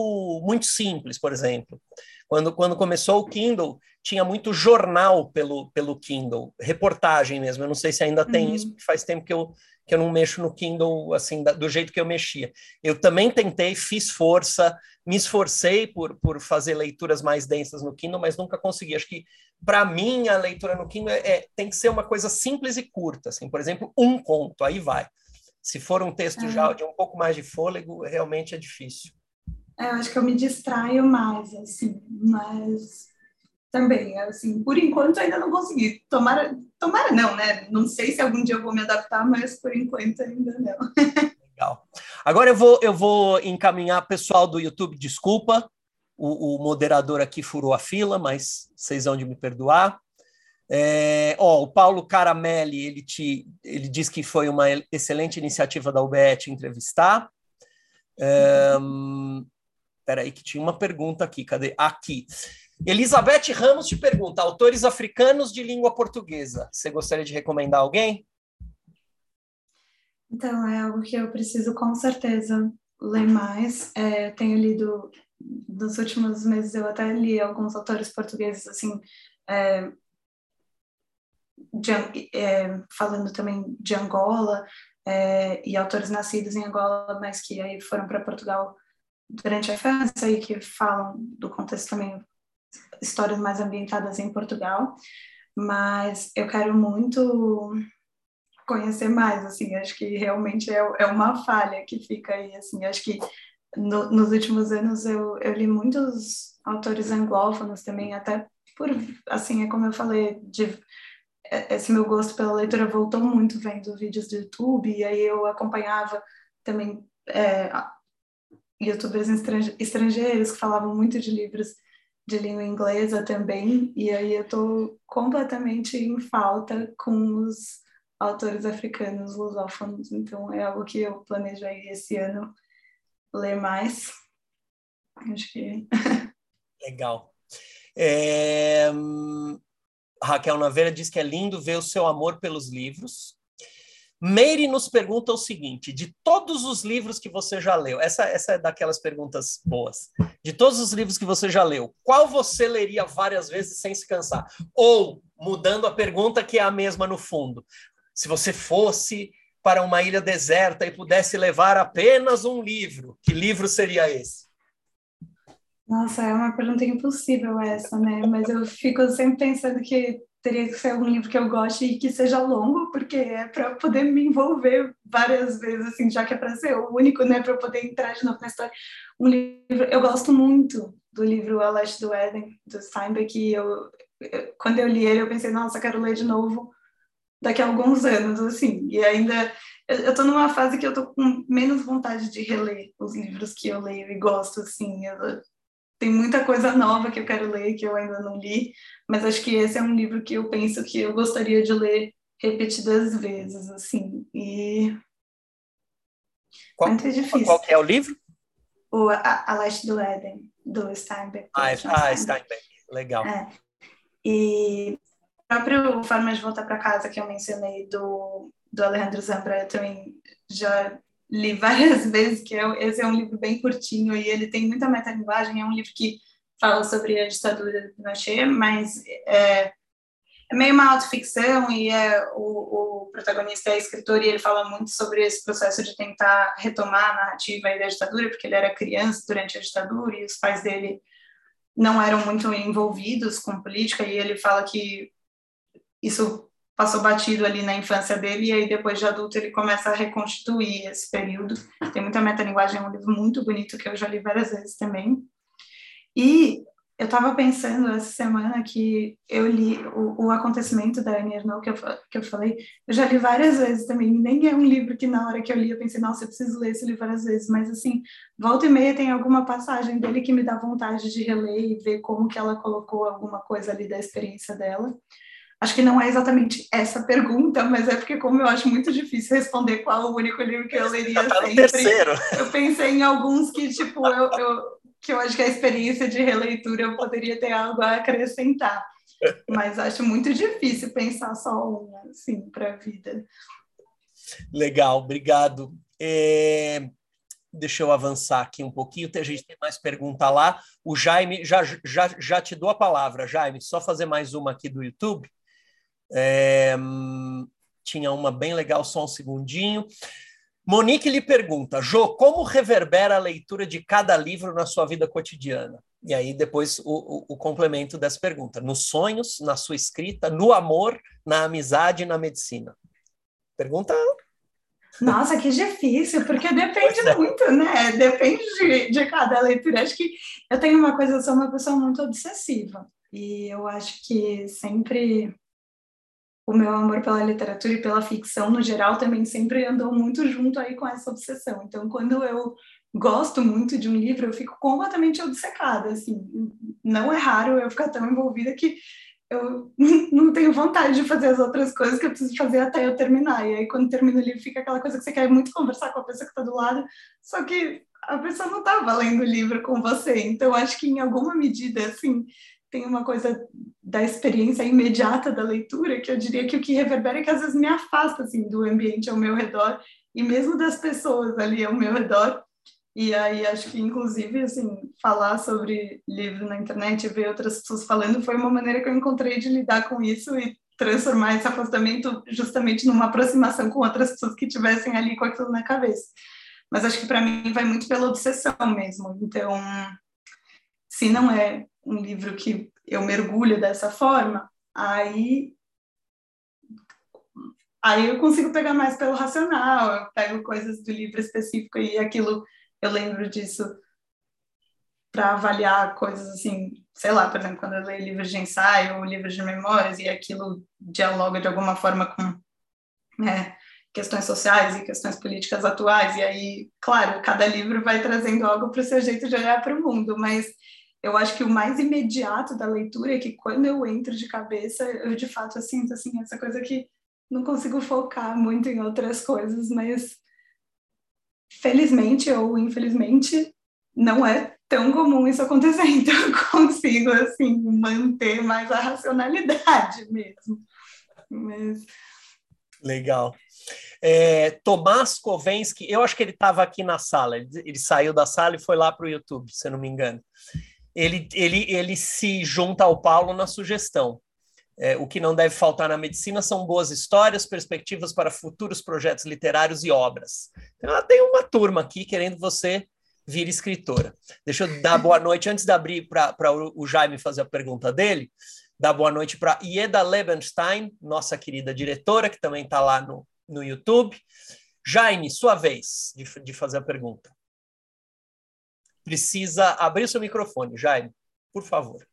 A: muito simples, por exemplo. Quando, quando começou o Kindle, tinha muito jornal pelo, pelo Kindle, reportagem mesmo. Eu não sei se ainda tem uhum. isso, porque faz tempo que eu, que eu não mexo no Kindle assim da, do jeito que eu mexia. Eu também tentei, fiz força, me esforcei por, por fazer leituras mais densas no Kindle, mas nunca consegui. Acho que para mim a leitura no Kindle é, é, tem que ser uma coisa simples e curta, assim. Por exemplo, um conto, aí vai. Se for um texto é. já de um pouco mais de fôlego, realmente é difícil.
C: É, eu acho que eu me distraio mais, assim, mas também, assim, por enquanto ainda não consegui. Tomara, tomara não, né? Não sei se algum dia eu vou me adaptar, mas por enquanto ainda não.
A: Legal. Agora eu vou, eu vou encaminhar pessoal do YouTube, desculpa, o, o moderador aqui furou a fila, mas vocês vão de me perdoar. É, ó, o Paulo Caramelli, ele, te, ele diz que foi uma excelente iniciativa da UBE te entrevistar. É, peraí, que tinha uma pergunta aqui, cadê? Aqui. Elizabeth Ramos te pergunta: autores africanos de língua portuguesa. Você gostaria de recomendar alguém?
C: Então, é algo que eu preciso com certeza ler mais. É, tenho lido, nos últimos meses, eu até li alguns autores portugueses, assim, é, de, é, falando também de Angola, é, e autores nascidos em Angola, mas que aí foram para Portugal durante a infância e que falam do contexto também histórias mais ambientadas em Portugal, mas eu quero muito conhecer mais, assim, acho que realmente é, é uma falha que fica aí, assim, acho que no, nos últimos anos eu, eu li muitos autores anglófonos também, até por, assim, é como eu falei, de, esse meu gosto pela leitura voltou muito vendo vídeos do YouTube, e aí eu acompanhava também é, youtubers estrangeiros que falavam muito de livros de língua inglesa também, e aí eu estou completamente em falta com os autores africanos lusófonos, então é algo que eu planejo aí esse ano ler mais. Acho que.
A: Legal. É... Raquel Naveira diz que é lindo ver o seu amor pelos livros. Meire nos pergunta o seguinte: de todos os livros que você já leu, essa, essa é daquelas perguntas boas. De todos os livros que você já leu, qual você leria várias vezes sem se cansar? Ou, mudando a pergunta, que é a mesma no fundo, se você fosse para uma ilha deserta e pudesse levar apenas um livro, que livro seria esse?
C: Nossa, é uma pergunta impossível essa, né? Mas eu fico sempre pensando que teria que ser um livro que eu goste e que seja longo, porque é para poder me envolver várias vezes, assim, já que é para ser o único, né, para poder entrar de novo na história. Um livro, eu gosto muito do livro A Leste do Éden, do Steinbeck, e eu, quando eu li ele, eu pensei, nossa, quero ler de novo daqui a alguns anos, assim, e ainda eu estou numa fase que eu estou com menos vontade de reler os livros que eu leio e gosto, assim, eu, tem muita coisa nova que eu quero ler que eu ainda não li, mas acho que esse é um livro que eu penso que eu gostaria de ler repetidas vezes, assim, e
A: qual, muito difícil. Qual é o livro?
C: O A, a Leste do Éden, do Steinbeck.
A: Ah, é, ah Steinbeck. legal.
C: É. E o próprio Forma de Voltar para Casa que eu mencionei do, do Alejandro Zambra, eu também já li várias vezes, que é, esse é um livro bem curtinho e ele tem muita metalinguagem, é um livro que fala sobre a ditadura do Pinochet, mas é, é meio uma autoficção e é, o, o, protagonista é escritor e ele fala muito sobre esse processo de tentar retomar a narrativa da ditadura, porque ele era criança durante a ditadura e os pais dele não eram muito envolvidos com política e ele fala que isso passou batido ali na infância dele e aí depois de adulto ele começa a reconstituir esse período. Tem muita metalinguagem, é um livro muito bonito que eu já li várias vezes também. E eu estava pensando essa semana que eu li o, o acontecimento da Annie Ernaux, que eu, que eu falei, eu já li várias vezes também, nem é um livro que na hora que eu li eu pensei, nossa, eu preciso ler esse livro várias vezes, mas assim, volta e meia tem alguma passagem dele que me dá vontade de reler e ver como que ela colocou alguma coisa ali da experiência dela. Acho que não é exatamente essa pergunta, mas é porque, como eu acho muito difícil responder qual o único livro que eu leria
A: tá sempre, terceiro.
C: eu pensei em alguns que, tipo, eu, eu, que eu acho que a experiência de releitura eu poderia ter algo a acrescentar. Mas acho muito difícil pensar só um, assim, para a vida.
A: Legal, obrigado. É, deixa eu avançar aqui um pouquinho, a gente tem mais pergunta lá. O Jaime, já, já, já te dou a palavra, Jaime, só fazer mais uma aqui do YouTube. É, tinha uma bem legal, só um segundinho. Monique lhe pergunta, Jô, como reverbera a leitura de cada livro na sua vida cotidiana? E aí depois o, o, o, complemento dessa pergunta. Nos sonhos, na sua escrita, no amor, na amizade e na medicina? Pergunta...
C: Nossa, que difícil, porque depende é. muito, né? Depende de, de cada leitura. Acho que eu tenho uma coisa, eu sou uma pessoa muito obsessiva. E eu acho que sempre o meu amor pela literatura e pela ficção no geral também sempre andou muito junto aí com essa obsessão. Então, quando eu gosto muito de um livro, eu fico completamente obcecada, assim. Não é raro eu ficar tão envolvida que eu não tenho vontade de fazer as outras coisas que eu preciso fazer até eu terminar. E aí, quando termina o livro, fica aquela coisa que você quer muito conversar com a pessoa que está do lado, só que a pessoa não estava lendo o livro com você. Então, acho que em alguma medida, assim, tem uma coisa da experiência imediata da leitura que eu diria que o que reverbera é que às vezes me afasta assim do ambiente ao meu redor e mesmo das pessoas ali ao meu redor. E aí acho que inclusive assim falar sobre livro na internet e ver outras pessoas falando foi uma maneira que eu encontrei de lidar com isso e transformar esse afastamento justamente numa aproximação com outras pessoas que tivessem ali com aquilo na cabeça. Mas acho que para mim vai muito pela obsessão mesmo. Então se não é um livro que eu mergulho dessa forma, aí aí eu consigo pegar mais pelo racional, eu pego coisas do livro específico e aquilo eu lembro disso para avaliar coisas assim, sei lá, por exemplo, quando eu leio livros de ensaio ou livros de memórias e aquilo dialoga de alguma forma com né, questões sociais e questões políticas atuais e aí, claro, cada livro vai trazendo algo para o seu jeito de olhar para o mundo, mas eu acho que o mais imediato da leitura é que quando eu entro de cabeça, eu de fato sinto assim essa coisa que não consigo focar muito em outras coisas, mas felizmente ou infelizmente não é tão comum isso acontecer, então eu consigo assim manter mais a racionalidade mesmo. Mas...
A: Legal. É, Tomás Kovensky, eu acho que ele estava aqui na sala, ele, ele, saiu da sala e foi lá para o YouTube, se eu não me engano ele, ele, ele se junta ao Paulo na sugestão. É, o que não deve faltar na medicina são boas histórias, perspectivas para futuros projetos literários e obras. Então, ela tem uma turma aqui querendo você vir escritora. Deixa eu dar boa noite, antes de abrir para o Jaime fazer a pergunta dele, dar boa noite para Ieda Lebenstein, nossa querida diretora, que também está lá no, no YouTube. Jaime, sua vez de, de fazer a pergunta precisa abrir seu microfone. Jaime, por favor.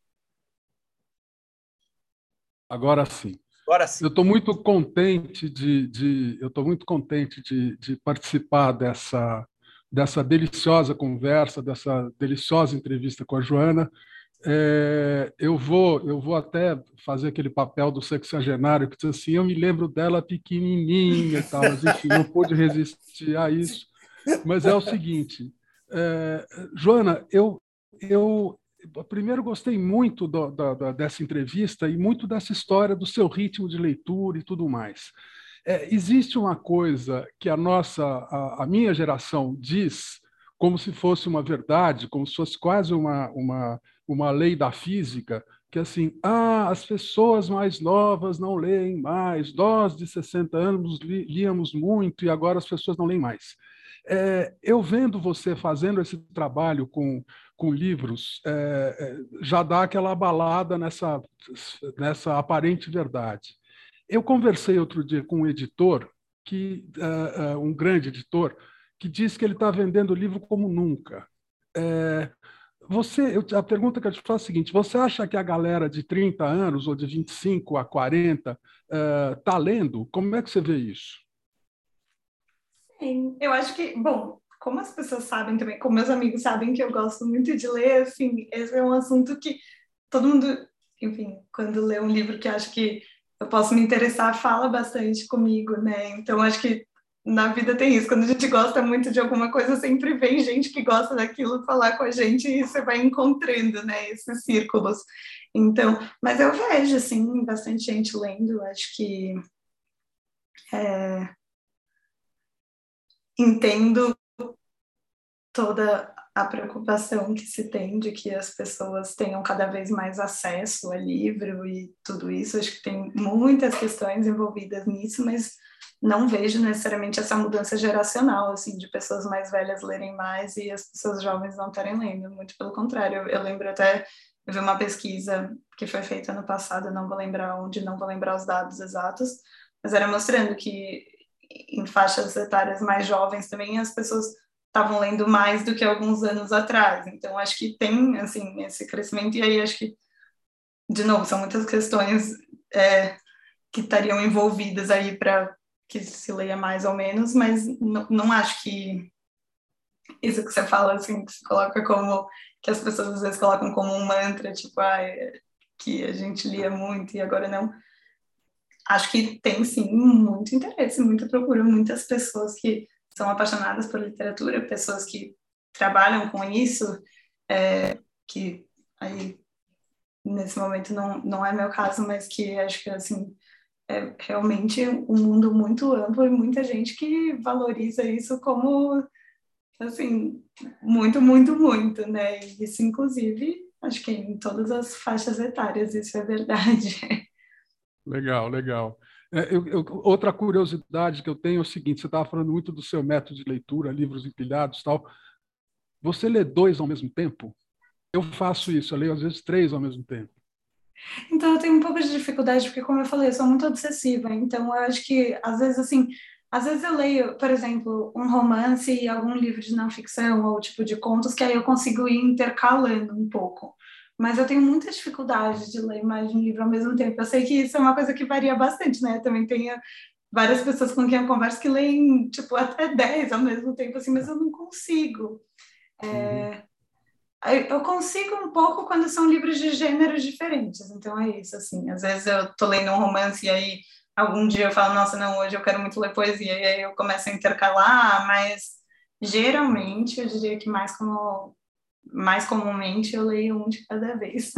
E: Agora sim.
A: Agora sim.
E: Eu estou muito contente de, de eu estou muito contente de, de participar dessa dessa deliciosa conversa, dessa deliciosa entrevista com a Joana. É, eu vou eu vou até fazer aquele papel do sexagenário que diz assim, eu me lembro dela pequenininha e tal, mas enfim, não pude resistir a isso. Mas é o seguinte, é, Joana, eu, eu primeiro gostei muito do, do, dessa entrevista e muito dessa história do seu ritmo de leitura e tudo mais. É, existe uma coisa que a nossa, a, a, minha geração diz como se fosse uma verdade, como se fosse quase uma, uma, uma lei da física, que assim, ah, as pessoas mais novas não leem mais, nós de 60 anos líamos muito e agora as pessoas não leem mais. É, eu vendo você fazendo esse trabalho com, com livros, é, é, já dá aquela abalada nessa, nessa aparente verdade. Eu conversei outro dia com um editor, que, é, é, um grande editor, que disse que ele está vendendo livro como nunca. É, você, eu, a pergunta que eu te faço é a seguinte: você acha que a galera de 30 anos ou de 25 a 40 está lendo? Como é que você vê isso?
C: Sim, eu acho que, bom, como as pessoas sabem também, como meus amigos sabem que eu gosto muito de ler, assim, esse é um assunto que todo mundo, enfim, quando lê um livro que acho que eu posso me interessar, fala bastante comigo, né? Então, acho que na vida tem isso, quando a gente gosta muito de alguma coisa, sempre vem gente que gosta daquilo falar com a gente e você vai encontrando, né, esses círculos. Então, mas eu vejo, assim, bastante gente lendo, acho que é, entendo toda a preocupação que se tem de que as pessoas tenham cada vez mais acesso a livro e tudo isso. Acho que tem muitas questões envolvidas nisso, mas não vejo necessariamente essa mudança geracional, assim, de pessoas mais velhas lerem mais e as pessoas jovens não estarem lendo. Muito pelo contrário. Eu, eu lembro até, eu vi uma pesquisa que foi feita ano passado, não vou lembrar onde, não vou lembrar os dados exatos, mas era mostrando que em faixas etárias mais jovens também as pessoas estavam lendo mais do que alguns anos atrás. Então acho que tem assim esse crescimento e aí acho que de novo, são muitas questões é, que estariam envolvidas aí para que se leia mais ou menos, mas não, acho que isso que você fala, assim, que se coloca como, que as pessoas às vezes colocam como um mantra, tipo, ah, que a gente lia muito e agora não. Acho que tem, sim, muito interesse, muita procura, muitas pessoas que são apaixonadas por literatura, pessoas que trabalham com isso, é, que aí nesse momento não, não é meu caso, mas que acho que assim é realmente um mundo muito amplo e muita gente que valoriza isso como assim muito muito muito né? Isso inclusive acho que em todas as faixas etárias isso é verdade
E: legal legal é, eu, eu, outra curiosidade que eu tenho é o seguinte você estava falando muito do seu método de leitura livros empilhados tal você lê dois ao mesmo tempo eu faço isso, eu leio às vezes três ao mesmo tempo.
C: Então eu tenho um pouco de dificuldade, porque como eu falei, eu sou muito obsessiva, então eu acho que às vezes assim, às vezes eu leio, por exemplo, um romance e algum livro de não ficção ou tipo de contos que aí eu consigo ir intercalando um pouco. Mas eu tenho muita dificuldade de ler mais de um livro ao mesmo tempo. Eu sei que isso é uma coisa que varia bastante, né? Eu também tenho várias pessoas com quem eu converso que leem, tipo, até 10 ao mesmo tempo, assim, mas eu não consigo. É, eu consigo um pouco quando são livros de gêneros diferentes, então é isso, assim, às vezes eu tô lendo um romance e aí algum dia eu falo, nossa, não, hoje eu quero muito ler poesia, e aí eu começo a intercalar, mas geralmente eu diria que mais como mais comumente eu leio um de cada vez.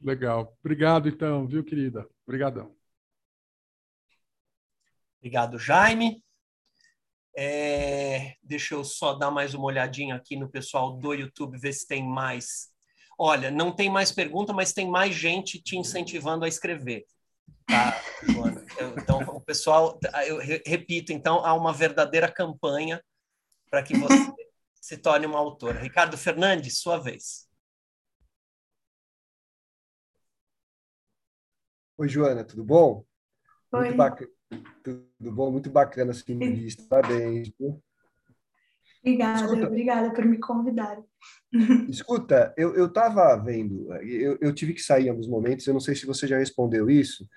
E: Legal. Obrigado então, viu, querida? Obrigadão.
A: Obrigado, Jaime. É, deixa eu só dar mais uma olhadinha aqui no pessoal do YouTube, ver se tem mais. Olha, não tem mais pergunta, mas tem mais gente te incentivando a escrever. Tá, Joana? Então, o pessoal, eu repito, então, há uma verdadeira campanha para que você se torne uma autora. Ricardo Fernandes, sua vez.
F: Oi, Joana, tudo bom?
C: Oi. Muito bacana.
F: Tudo bom? Muito bacana a sua entrevista. Parabéns.
C: Obrigada, Escuta, obrigada por me convidar.
F: Escuta, eu estava vendo, eu, eu, tive que sair em alguns momentos, eu não sei se você já respondeu isso,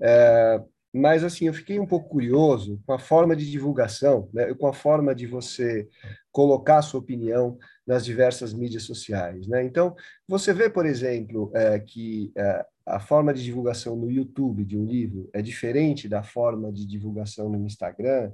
F: é, mas assim, eu fiquei um pouco curioso com a forma de divulgação, né, com a forma de você colocar a sua opinião nas diversas mídias sociais. Né? Então, você vê, por exemplo, é, que é, a forma de divulgação no YouTube de um livro é diferente da forma de divulgação no Instagram,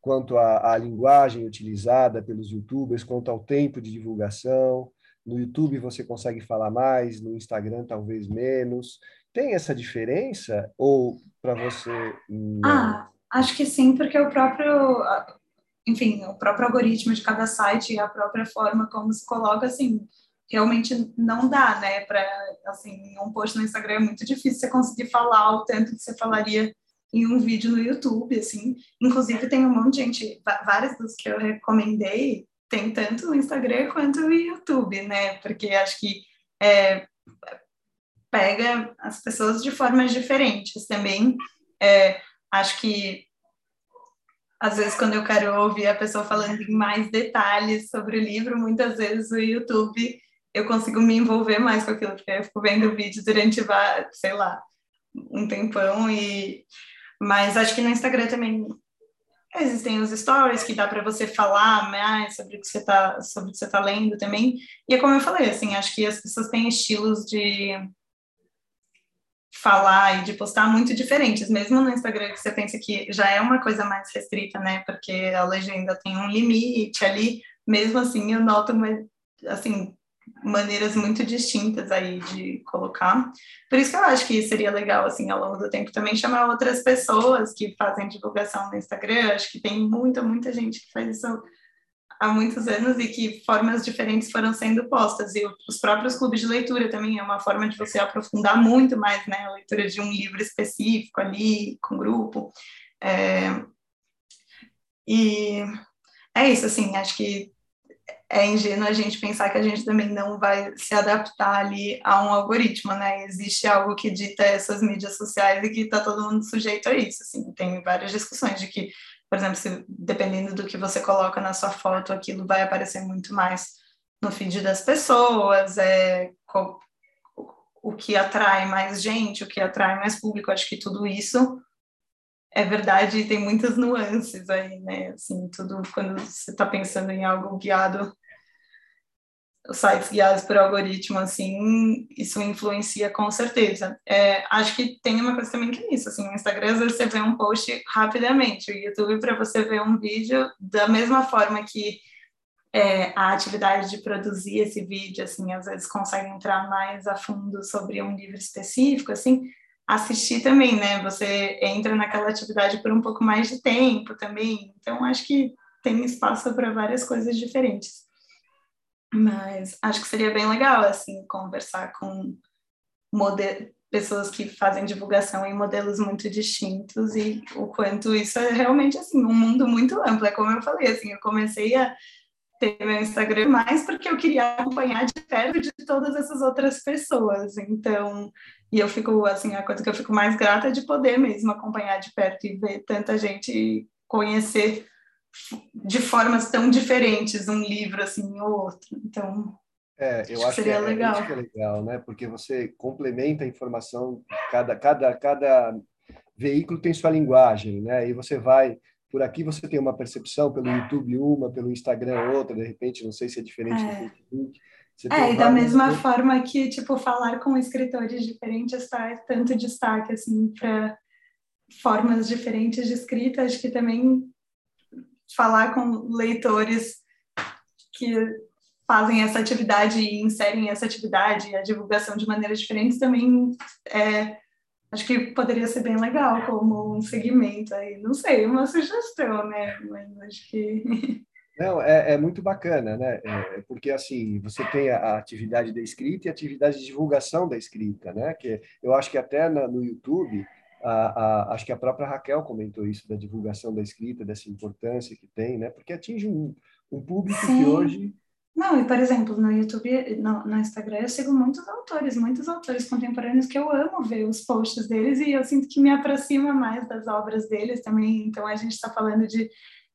F: quanto à, à linguagem utilizada pelos YouTubers, quanto ao tempo de divulgação. No YouTube você consegue falar mais, no Instagram talvez menos. Tem essa diferença ou para você?
C: Não? Ah, acho que sim, porque o próprio, enfim, o próprio algoritmo de cada site e a própria forma como se coloca, assim, realmente não dá, né? Para assim, um post no Instagram é muito difícil você conseguir falar o tanto que você falaria em um vídeo no YouTube, assim. Inclusive tem um monte de gente, vários dos que eu recomendei tem tanto no Instagram quanto no YouTube, né? Porque acho que é, pega as pessoas de formas diferentes também. É, acho que às vezes quando eu quero ouvir a pessoa falando em mais detalhes sobre o livro, muitas vezes o YouTube eu consigo me envolver mais com aquilo, porque eu fico vendo vídeo durante, sei lá, um tempão e mas acho que no Instagram também existem os stories que dá para você falar mais sobre o que você está sobre o que você tá lendo também. E é como eu falei, assim, acho que as pessoas têm estilos de falar e de postar muito diferentes, mesmo no Instagram que você pensa que já é uma coisa mais restrita, né? Porque a legenda tem um limite ali, mesmo assim eu noto uma, assim, maneiras muito distintas aí de colocar. Por isso que eu acho que seria legal, assim, ao longo do tempo também chamar outras pessoas que fazem divulgação no Instagram. Acho que tem muita, muita gente que faz isso há muitos anos e que formas diferentes foram sendo postas. E os próprios clubes de leitura também é uma forma de você aprofundar muito mais, né, a leitura de um livro específico ali, com grupo. É... E é isso, assim, acho que é ingênuo a gente pensar que a gente também não vai se adaptar ali a um algoritmo, né? Existe algo que dita essas mídias sociais e que está todo mundo sujeito a isso, assim. Tem várias discussões de que, por exemplo, se, dependendo do que você coloca na sua foto, aquilo vai aparecer muito mais no feed das pessoas, é, qual, o que atrai mais gente, o que atrai mais público. Acho que tudo isso é verdade e tem muitas nuances aí, né? Assim, tudo quando você está pensando em algo guiado, sites guiados por algoritmo, assim, isso influencia com certeza. É, acho que tem uma coisa também que é isso, assim, no Instagram você vê um post rapidamente, o YouTube para você ver um vídeo da mesma forma que é, a atividade de produzir esse vídeo, assim, às vezes consegue entrar mais a fundo sobre um livro específico, assim, assistir também, né? Você entra naquela atividade por um pouco mais de tempo também. Então, acho que tem espaço para várias coisas diferentes. Mas acho que seria bem legal, assim, conversar com pessoas que fazem divulgação em modelos muito distintos e o quanto isso é realmente, assim, um mundo muito amplo. É como eu falei, assim, eu comecei a ter meu Instagram mais porque eu queria acompanhar de perto de todas essas outras pessoas. Então, e eu fico, assim, a coisa que eu fico mais grata é de poder mesmo acompanhar de perto e ver tanta gente conhecer de formas tão diferentes um livro assim ou outro. Então,
F: é, eu acho, acho que seria que é, legal. É, que é legal, né? Porque você complementa a informação, cada cada cada veículo tem sua linguagem, né? E você vai por aqui você tem uma percepção pelo YouTube uma, pelo Instagram outra, de repente não sei se é diferente é. do Facebook.
C: é, e da mesma forma que, tipo, falar com escritores diferentes traz tanto destaque, assim, para formas diferentes de escrita, acho que também falar com leitores que fazem essa atividade e inserem essa atividade e a divulgação de maneiras diferentes também é, acho que poderia ser bem legal como um segmento aí, não sei, uma sugestão, né? Mas acho que
F: Não, é, é, muito bacana, né? É, porque assim você tem a, atividade da escrita e a atividade de divulgação da escrita, né? Que eu acho que até na, no YouTube, a, a, acho que a própria Raquel comentou isso da divulgação da escrita, dessa importância que tem, né? Porque atinge um, um público Sim. que hoje
C: não, e por exemplo, no YouTube, no, no, Instagram, eu sigo muitos autores, muitos autores contemporâneos que eu amo ver os posts deles e eu sinto que me aproxima mais das obras deles também. Então, a gente está falando de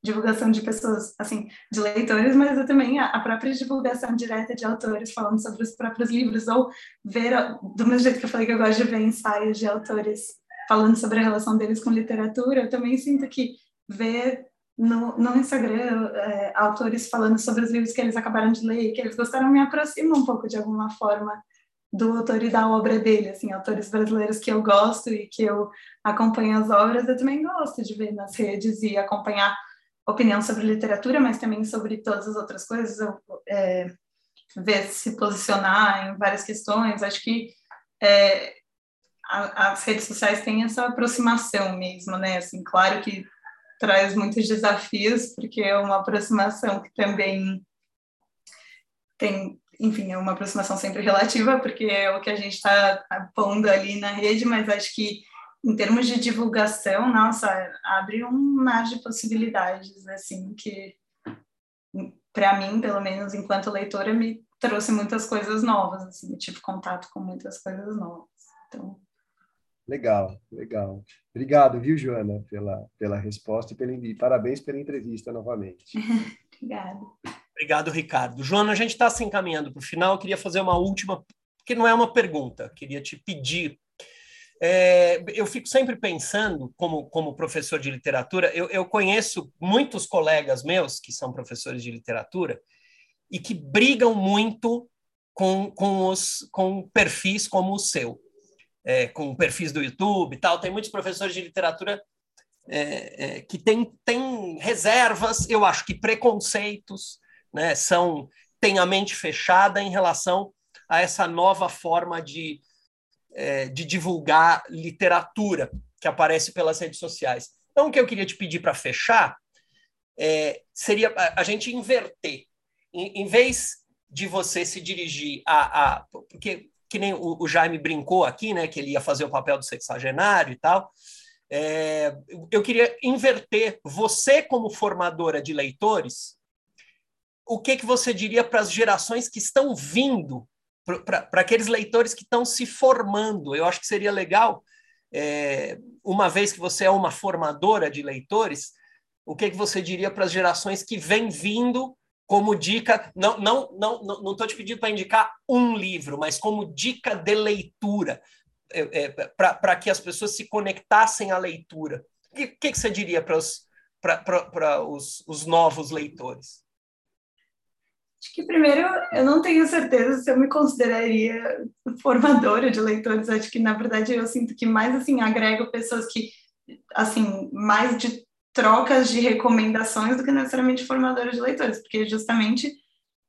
C: divulgação de pessoas, assim, de leitores, mas eu também a, a própria divulgação direta de autores falando sobre os próprios livros, ou ver, do mesmo jeito que eu falei que eu gosto de ver ensaios de autores falando sobre a relação deles com literatura, eu também sinto que ver no, no Instagram é, autores falando sobre os livros que eles acabaram de ler, que eles gostaram, me aproxima um pouco de alguma forma do autor e da obra dele, assim, autores brasileiros que eu gosto e que eu acompanho as obras, eu também gosto de ver nas redes e acompanhar opinião sobre literatura, mas também sobre todas as outras coisas, eu, é, ver se posicionar em várias questões, acho que é, as redes sociais têm essa aproximação mesmo, né, assim, claro que traz muitos desafios, porque é uma aproximação que também tem, enfim, é uma aproximação sempre relativa, porque é o que a gente está pondo ali na rede, mas acho que em termos de divulgação, nossa, abre um mar de possibilidades, assim, que para mim, pelo menos enquanto leitora, me trouxe muitas coisas novas, assim, eu tive contato com muitas coisas novas. Então,
F: Legal, legal. Obrigado, viu, Joana, pela, pela resposta e, pela, e parabéns pela entrevista novamente.
C: Obrigada.
A: Obrigado, Ricardo. Joana, a gente está se encaminhando para o final. Eu queria fazer uma última, que não é uma pergunta, queria te pedir. É, eu fico sempre pensando, como, como professor de literatura, eu, eu conheço muitos colegas meus que são professores de literatura e que brigam muito com, com, os, com perfis como o seu é, com perfis do YouTube e tal. Tem muitos professores de literatura é, é, que têm tem reservas, eu acho que preconceitos, né, são têm a mente fechada em relação a essa nova forma de, é, de divulgar literatura que aparece pelas redes sociais. Então, o que eu queria te pedir para fechar é, seria a, a gente inverter. Em, em, vez de você se dirigir a, a. Porque que nem o, o, Jaime brincou aqui, né, que ele ia fazer o papel do sexagenário e tal. É, eu queria inverter você como formadora de leitores. O que que você diria para as gerações que estão vindo, para aqueles leitores que estão se formando? Eu acho que seria legal, é, uma vez que você é uma formadora de leitores, o que que você diria para as gerações que vêm vindo como dica, não não não não estou te pedindo para indicar um livro, mas como dica de leitura, é, é, para que as pessoas se conectassem à leitura. O que, que, você diria para os, para os, os novos leitores?
C: Acho que primeiro eu não tenho certeza se eu me consideraria formadora de leitores. Acho que na verdade eu sinto que mais assim agrego pessoas que assim mais de trocas de recomendações do que necessariamente formadora de leitores, porque justamente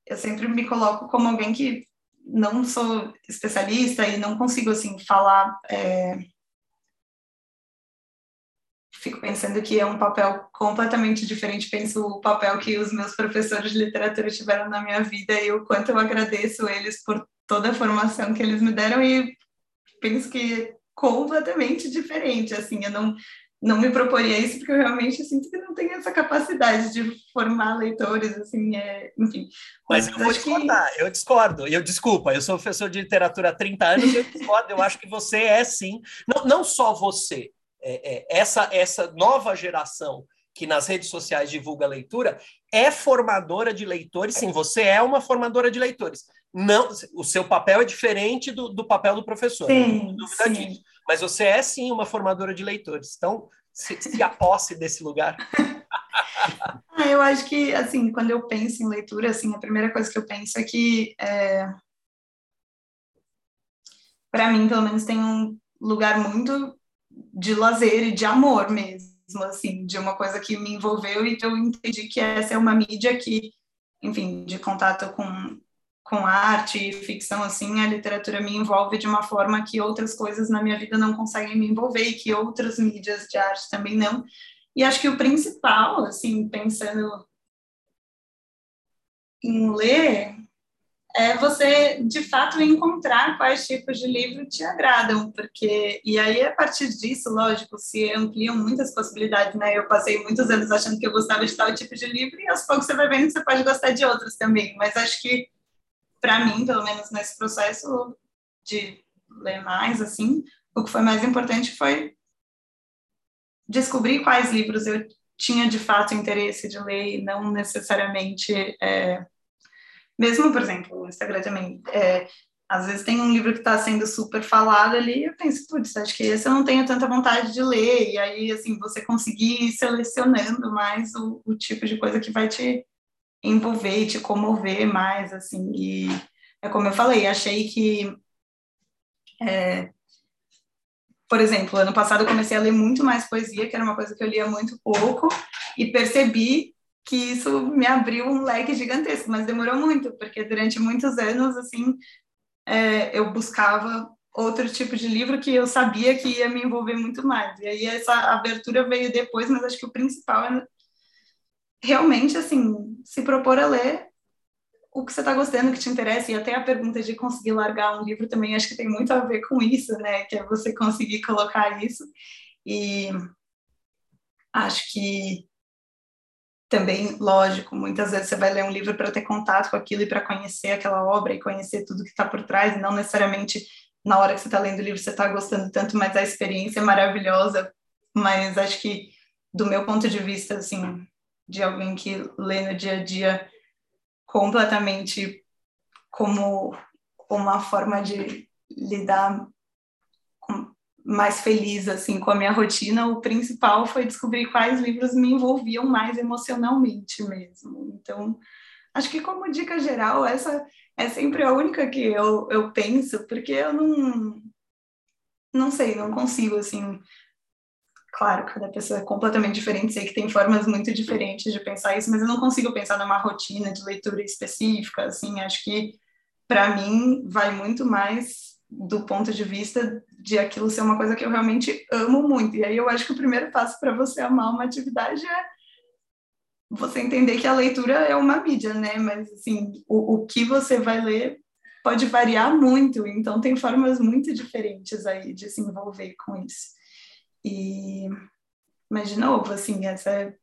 C: eu sempre me coloco como alguém que não sou especialista e não consigo assim falar é... fico pensando que é um papel completamente diferente penso o papel que os meus professores de literatura tiveram na minha vida e o quanto eu agradeço eles por toda a formação que eles me deram e penso que é completamente diferente assim eu não não me proporia isso porque eu realmente sinto que não tenho essa capacidade de formar leitores, assim, é, enfim.
A: Mas, mas eu vou discordar, que... eu discordo, eu desculpa, eu sou professor de literatura há 30 anos, eu discordo, eu acho que você é sim, não, não só você, é, é, essa, essa nova geração que nas redes sociais divulga leitura, é formadora de leitores, sim, você é uma formadora de leitores. Não, o seu papel é diferente do, do papel do professor,
C: sim, não dúvida sim. disso
A: mas você é sim uma formadora de leitores. Então, se, se aposse desse lugar.
C: ah, eu acho que, assim, quando eu penso em leitura, assim, a primeira coisa que eu penso é que, é... para mim, pelo menos, tem um lugar muito de lazer e de amor mesmo, assim, de uma coisa que me envolveu e eu entendi que essa é uma mídia que, enfim, de contato com com arte e ficção, assim, a literatura me envolve de uma forma que outras coisas na minha vida não conseguem me envolver e que outras mídias de arte também não. E acho que o principal, assim, pensando em ler, é você, de fato, encontrar quais tipos de livro te agradam, porque... E aí, a partir disso, lógico, se ampliam muitas possibilidades, né? Eu passei muitos anos achando que eu gostava de tal tipo de livro e aos poucos você vai vendo que você pode gostar de outros também, mas acho que para mim, pelo menos nesse processo de ler mais, assim, o que foi mais importante foi descobrir quais livros eu tinha de fato interesse de ler e não necessariamente é, mesmo por exemplo o Instagram também é, às vezes tem um livro que está sendo super falado ali eu penso putz acho que esse eu não tenho tanta vontade de ler e aí assim você conseguir ir selecionando mais o, o tipo de coisa que vai te envolver e te comover mais, assim, e é como eu falei, achei que, é, por exemplo, ano passado eu comecei a ler muito mais poesia, que era uma coisa que eu lia muito pouco, e percebi que isso me abriu um leque gigantesco, mas demorou muito, porque durante muitos anos, assim, é, eu buscava outro tipo de livro que eu sabia que ia me envolver muito mais. E aí essa abertura veio depois, mas acho que o principal é realmente, assim, se propor a ler o que você está gostando, que te interessa, e até a pergunta de conseguir largar um livro também acho que tem muito a ver com isso, né? Que é você conseguir colocar isso. E acho que também, lógico, muitas vezes você vai ler um livro para ter contato com aquilo e para conhecer aquela obra e conhecer tudo que está por trás, e não necessariamente na hora que você está lendo o livro você está gostando tanto, mas a experiência é maravilhosa. Mas acho que, do meu ponto de vista, assim, de alguém que lê no dia a dia completamente como uma forma de lidar mais feliz assim com a minha rotina, o principal foi descobrir quais livros me envolviam mais emocionalmente mesmo. Então, acho que como dica geral, essa é sempre a única que eu, eu penso, porque eu não não sei, não consigo assim claro, cada pessoa é completamente diferente, sei que tem formas muito diferentes de pensar isso, mas eu não consigo pensar numa rotina de leitura específica, assim, acho que para mim vai muito mais do ponto de vista de aquilo ser uma coisa que eu realmente amo muito. E aí eu acho que o primeiro passo para você amar uma atividade é você entender que a leitura é uma mídia, né? Mas assim, o, o que você vai ler pode variar muito, então tem formas muito diferentes aí de se envolver com isso. E, mas, de novo, assim, essa é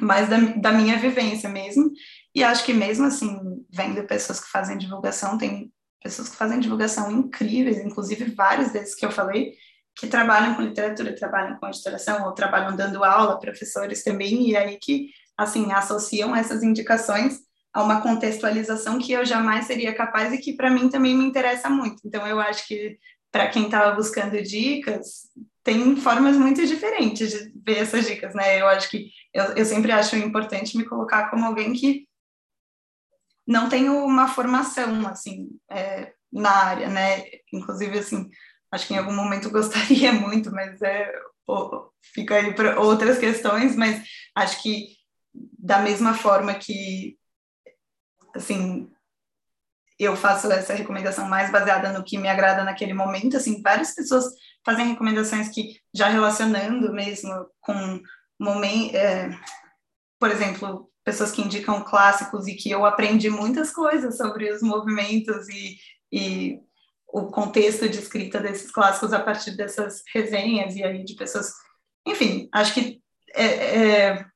C: mais da, da minha vivência mesmo. E acho que mesmo assim, vendo pessoas que fazem divulgação, tem pessoas que fazem divulgação incríveis, inclusive vários desses que eu falei, que trabalham com literatura, trabalham com editoração, ou trabalham dando aula, professores também, e aí que assim, associam essas indicações a uma contextualização que eu jamais seria capaz e que para mim também me interessa muito. Então eu acho que para quem estava buscando dicas, tem formas muito diferentes de ver essas dicas, né? Eu acho que eu, eu sempre acho importante me colocar como alguém que não tem uma formação assim é, na área, né? Inclusive assim, acho que em algum momento gostaria muito, mas é fica aí para outras questões, mas acho que da mesma forma que assim eu faço essa recomendação mais baseada no que me agrada naquele momento, assim, várias pessoas fazem recomendações que já relacionando mesmo com momento, é, por exemplo, pessoas que indicam clássicos e que eu aprendi muitas coisas sobre os movimentos e, e o contexto de escrita desses clássicos a partir dessas resenhas e aí de pessoas, enfim, acho que é, é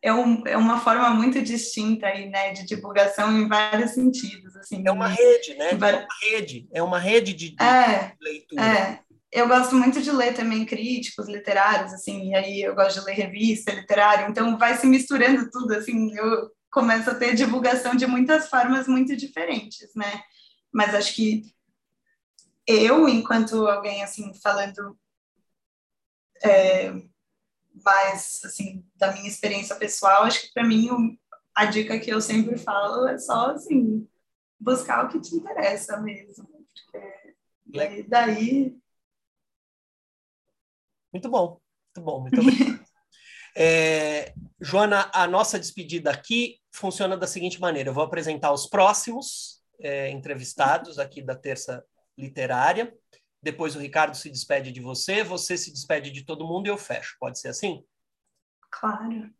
C: é, um, é uma forma muito distinta aí, né, de divulgação em vários sentidos, assim.
A: É uma rede, né? É uma rede, é uma rede de, de
C: é, leitura. É. Eu gosto muito de ler também críticos literários, assim, e aí eu gosto de ler revista literária, então vai se misturando tudo, assim, eu começo a ter divulgação de muitas formas muito diferentes, né? Mas acho que eu, enquanto alguém, assim, falando é, mais assim da minha experiência pessoal, acho que para mim o, a dica que eu sempre falo é só assim buscar o que te interessa mesmo, porque daí, daí...
A: muito bom, muito bom, muito bom. É, Joana, a nossa despedida aqui funciona da seguinte maneira: eu vou apresentar os próximos é, entrevistados aqui da terça literária. Depois o Ricardo se despede de você, você se despede de todo mundo e eu fecho. Pode ser assim?
C: Claro.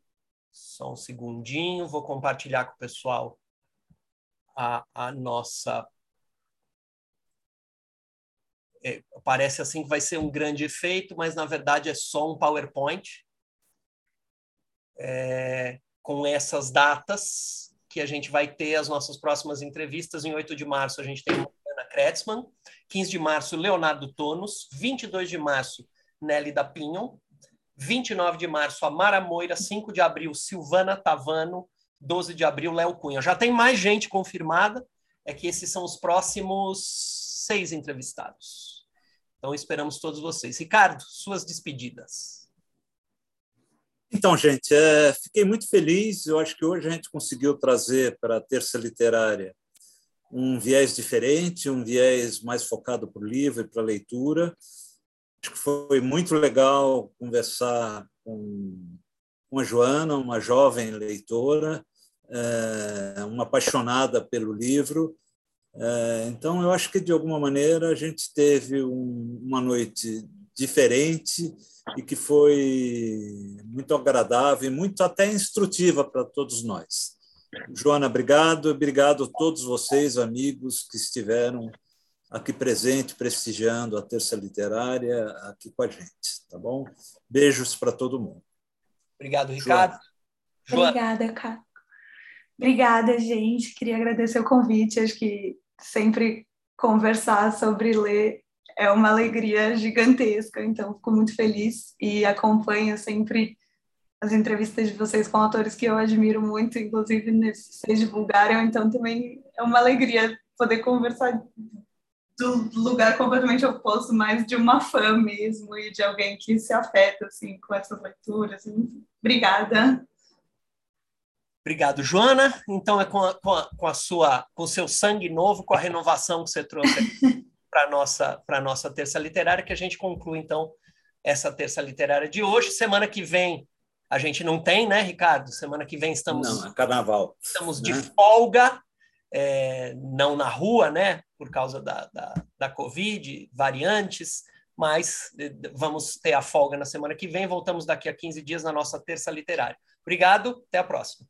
A: Só um segundinho, vou compartilhar com o pessoal a, a nossa. É, parece assim que vai ser um grande efeito, mas na verdade é só um PowerPoint é, com essas datas que a gente vai ter as nossas próximas entrevistas. Em 8 de março a gente tem Ana Kretzmann, 15 de março, Leonardo Tonos, 22 de março, Nelly da Pinhon, 29 de março, Amara Moira, 5 de abril, Silvana Tavano, 12 de abril, Léo Cunha. Já tem mais gente confirmada, é que esses são os próximos seis entrevistados. Então, esperamos todos vocês. Ricardo, suas despedidas.
B: Então, gente, é, fiquei muito feliz. Eu acho que hoje a gente conseguiu trazer para a Terça Literária um viés diferente, um viés mais focado para o livro e para a leitura. Acho que foi muito legal conversar com, com a Joana, uma jovem leitora, é, uma apaixonada pelo livro. É, então, eu acho que, de alguma maneira, a gente teve um, uma noite diferente e que foi muito agradável e muito até instrutiva para todos nós. Joana, obrigado. Obrigado a todos vocês, amigos, que estiveram aqui presente, prestigiando a Terça Literária aqui com a gente, tá bom? Beijos para todo mundo.
A: Obrigado, Ricardo.
C: Joana. Obrigada, Caco. Obrigada, gente. Queria agradecer o convite. Acho que sempre conversar sobre ler é uma alegria gigantesca. Então, fico muito feliz e acompanho sempre as entrevistas de vocês com autores que eu admiro muito, inclusive vocês divulgaram, então também é uma alegria poder conversar do lugar completamente oposto, mais de uma fã mesmo e de alguém que se afeta assim com essas leituras. Obrigada.
A: Obrigado, Joana. Então é com a, com a, com a sua, com o seu sangue novo, com a renovação que você trouxe para nossa para nossa terça literária que a gente conclui então essa terça literária de hoje. Semana que vem a gente não tem, né, Ricardo? Semana que vem estamos.
B: Não, é carnaval.
A: Estamos né? de folga, é, não na rua, né, por causa da, da, da Covid, variantes, mas eh, vamos ter a folga na semana que vem. Voltamos daqui a 15 dias na nossa terça literária. Obrigado, até a próxima.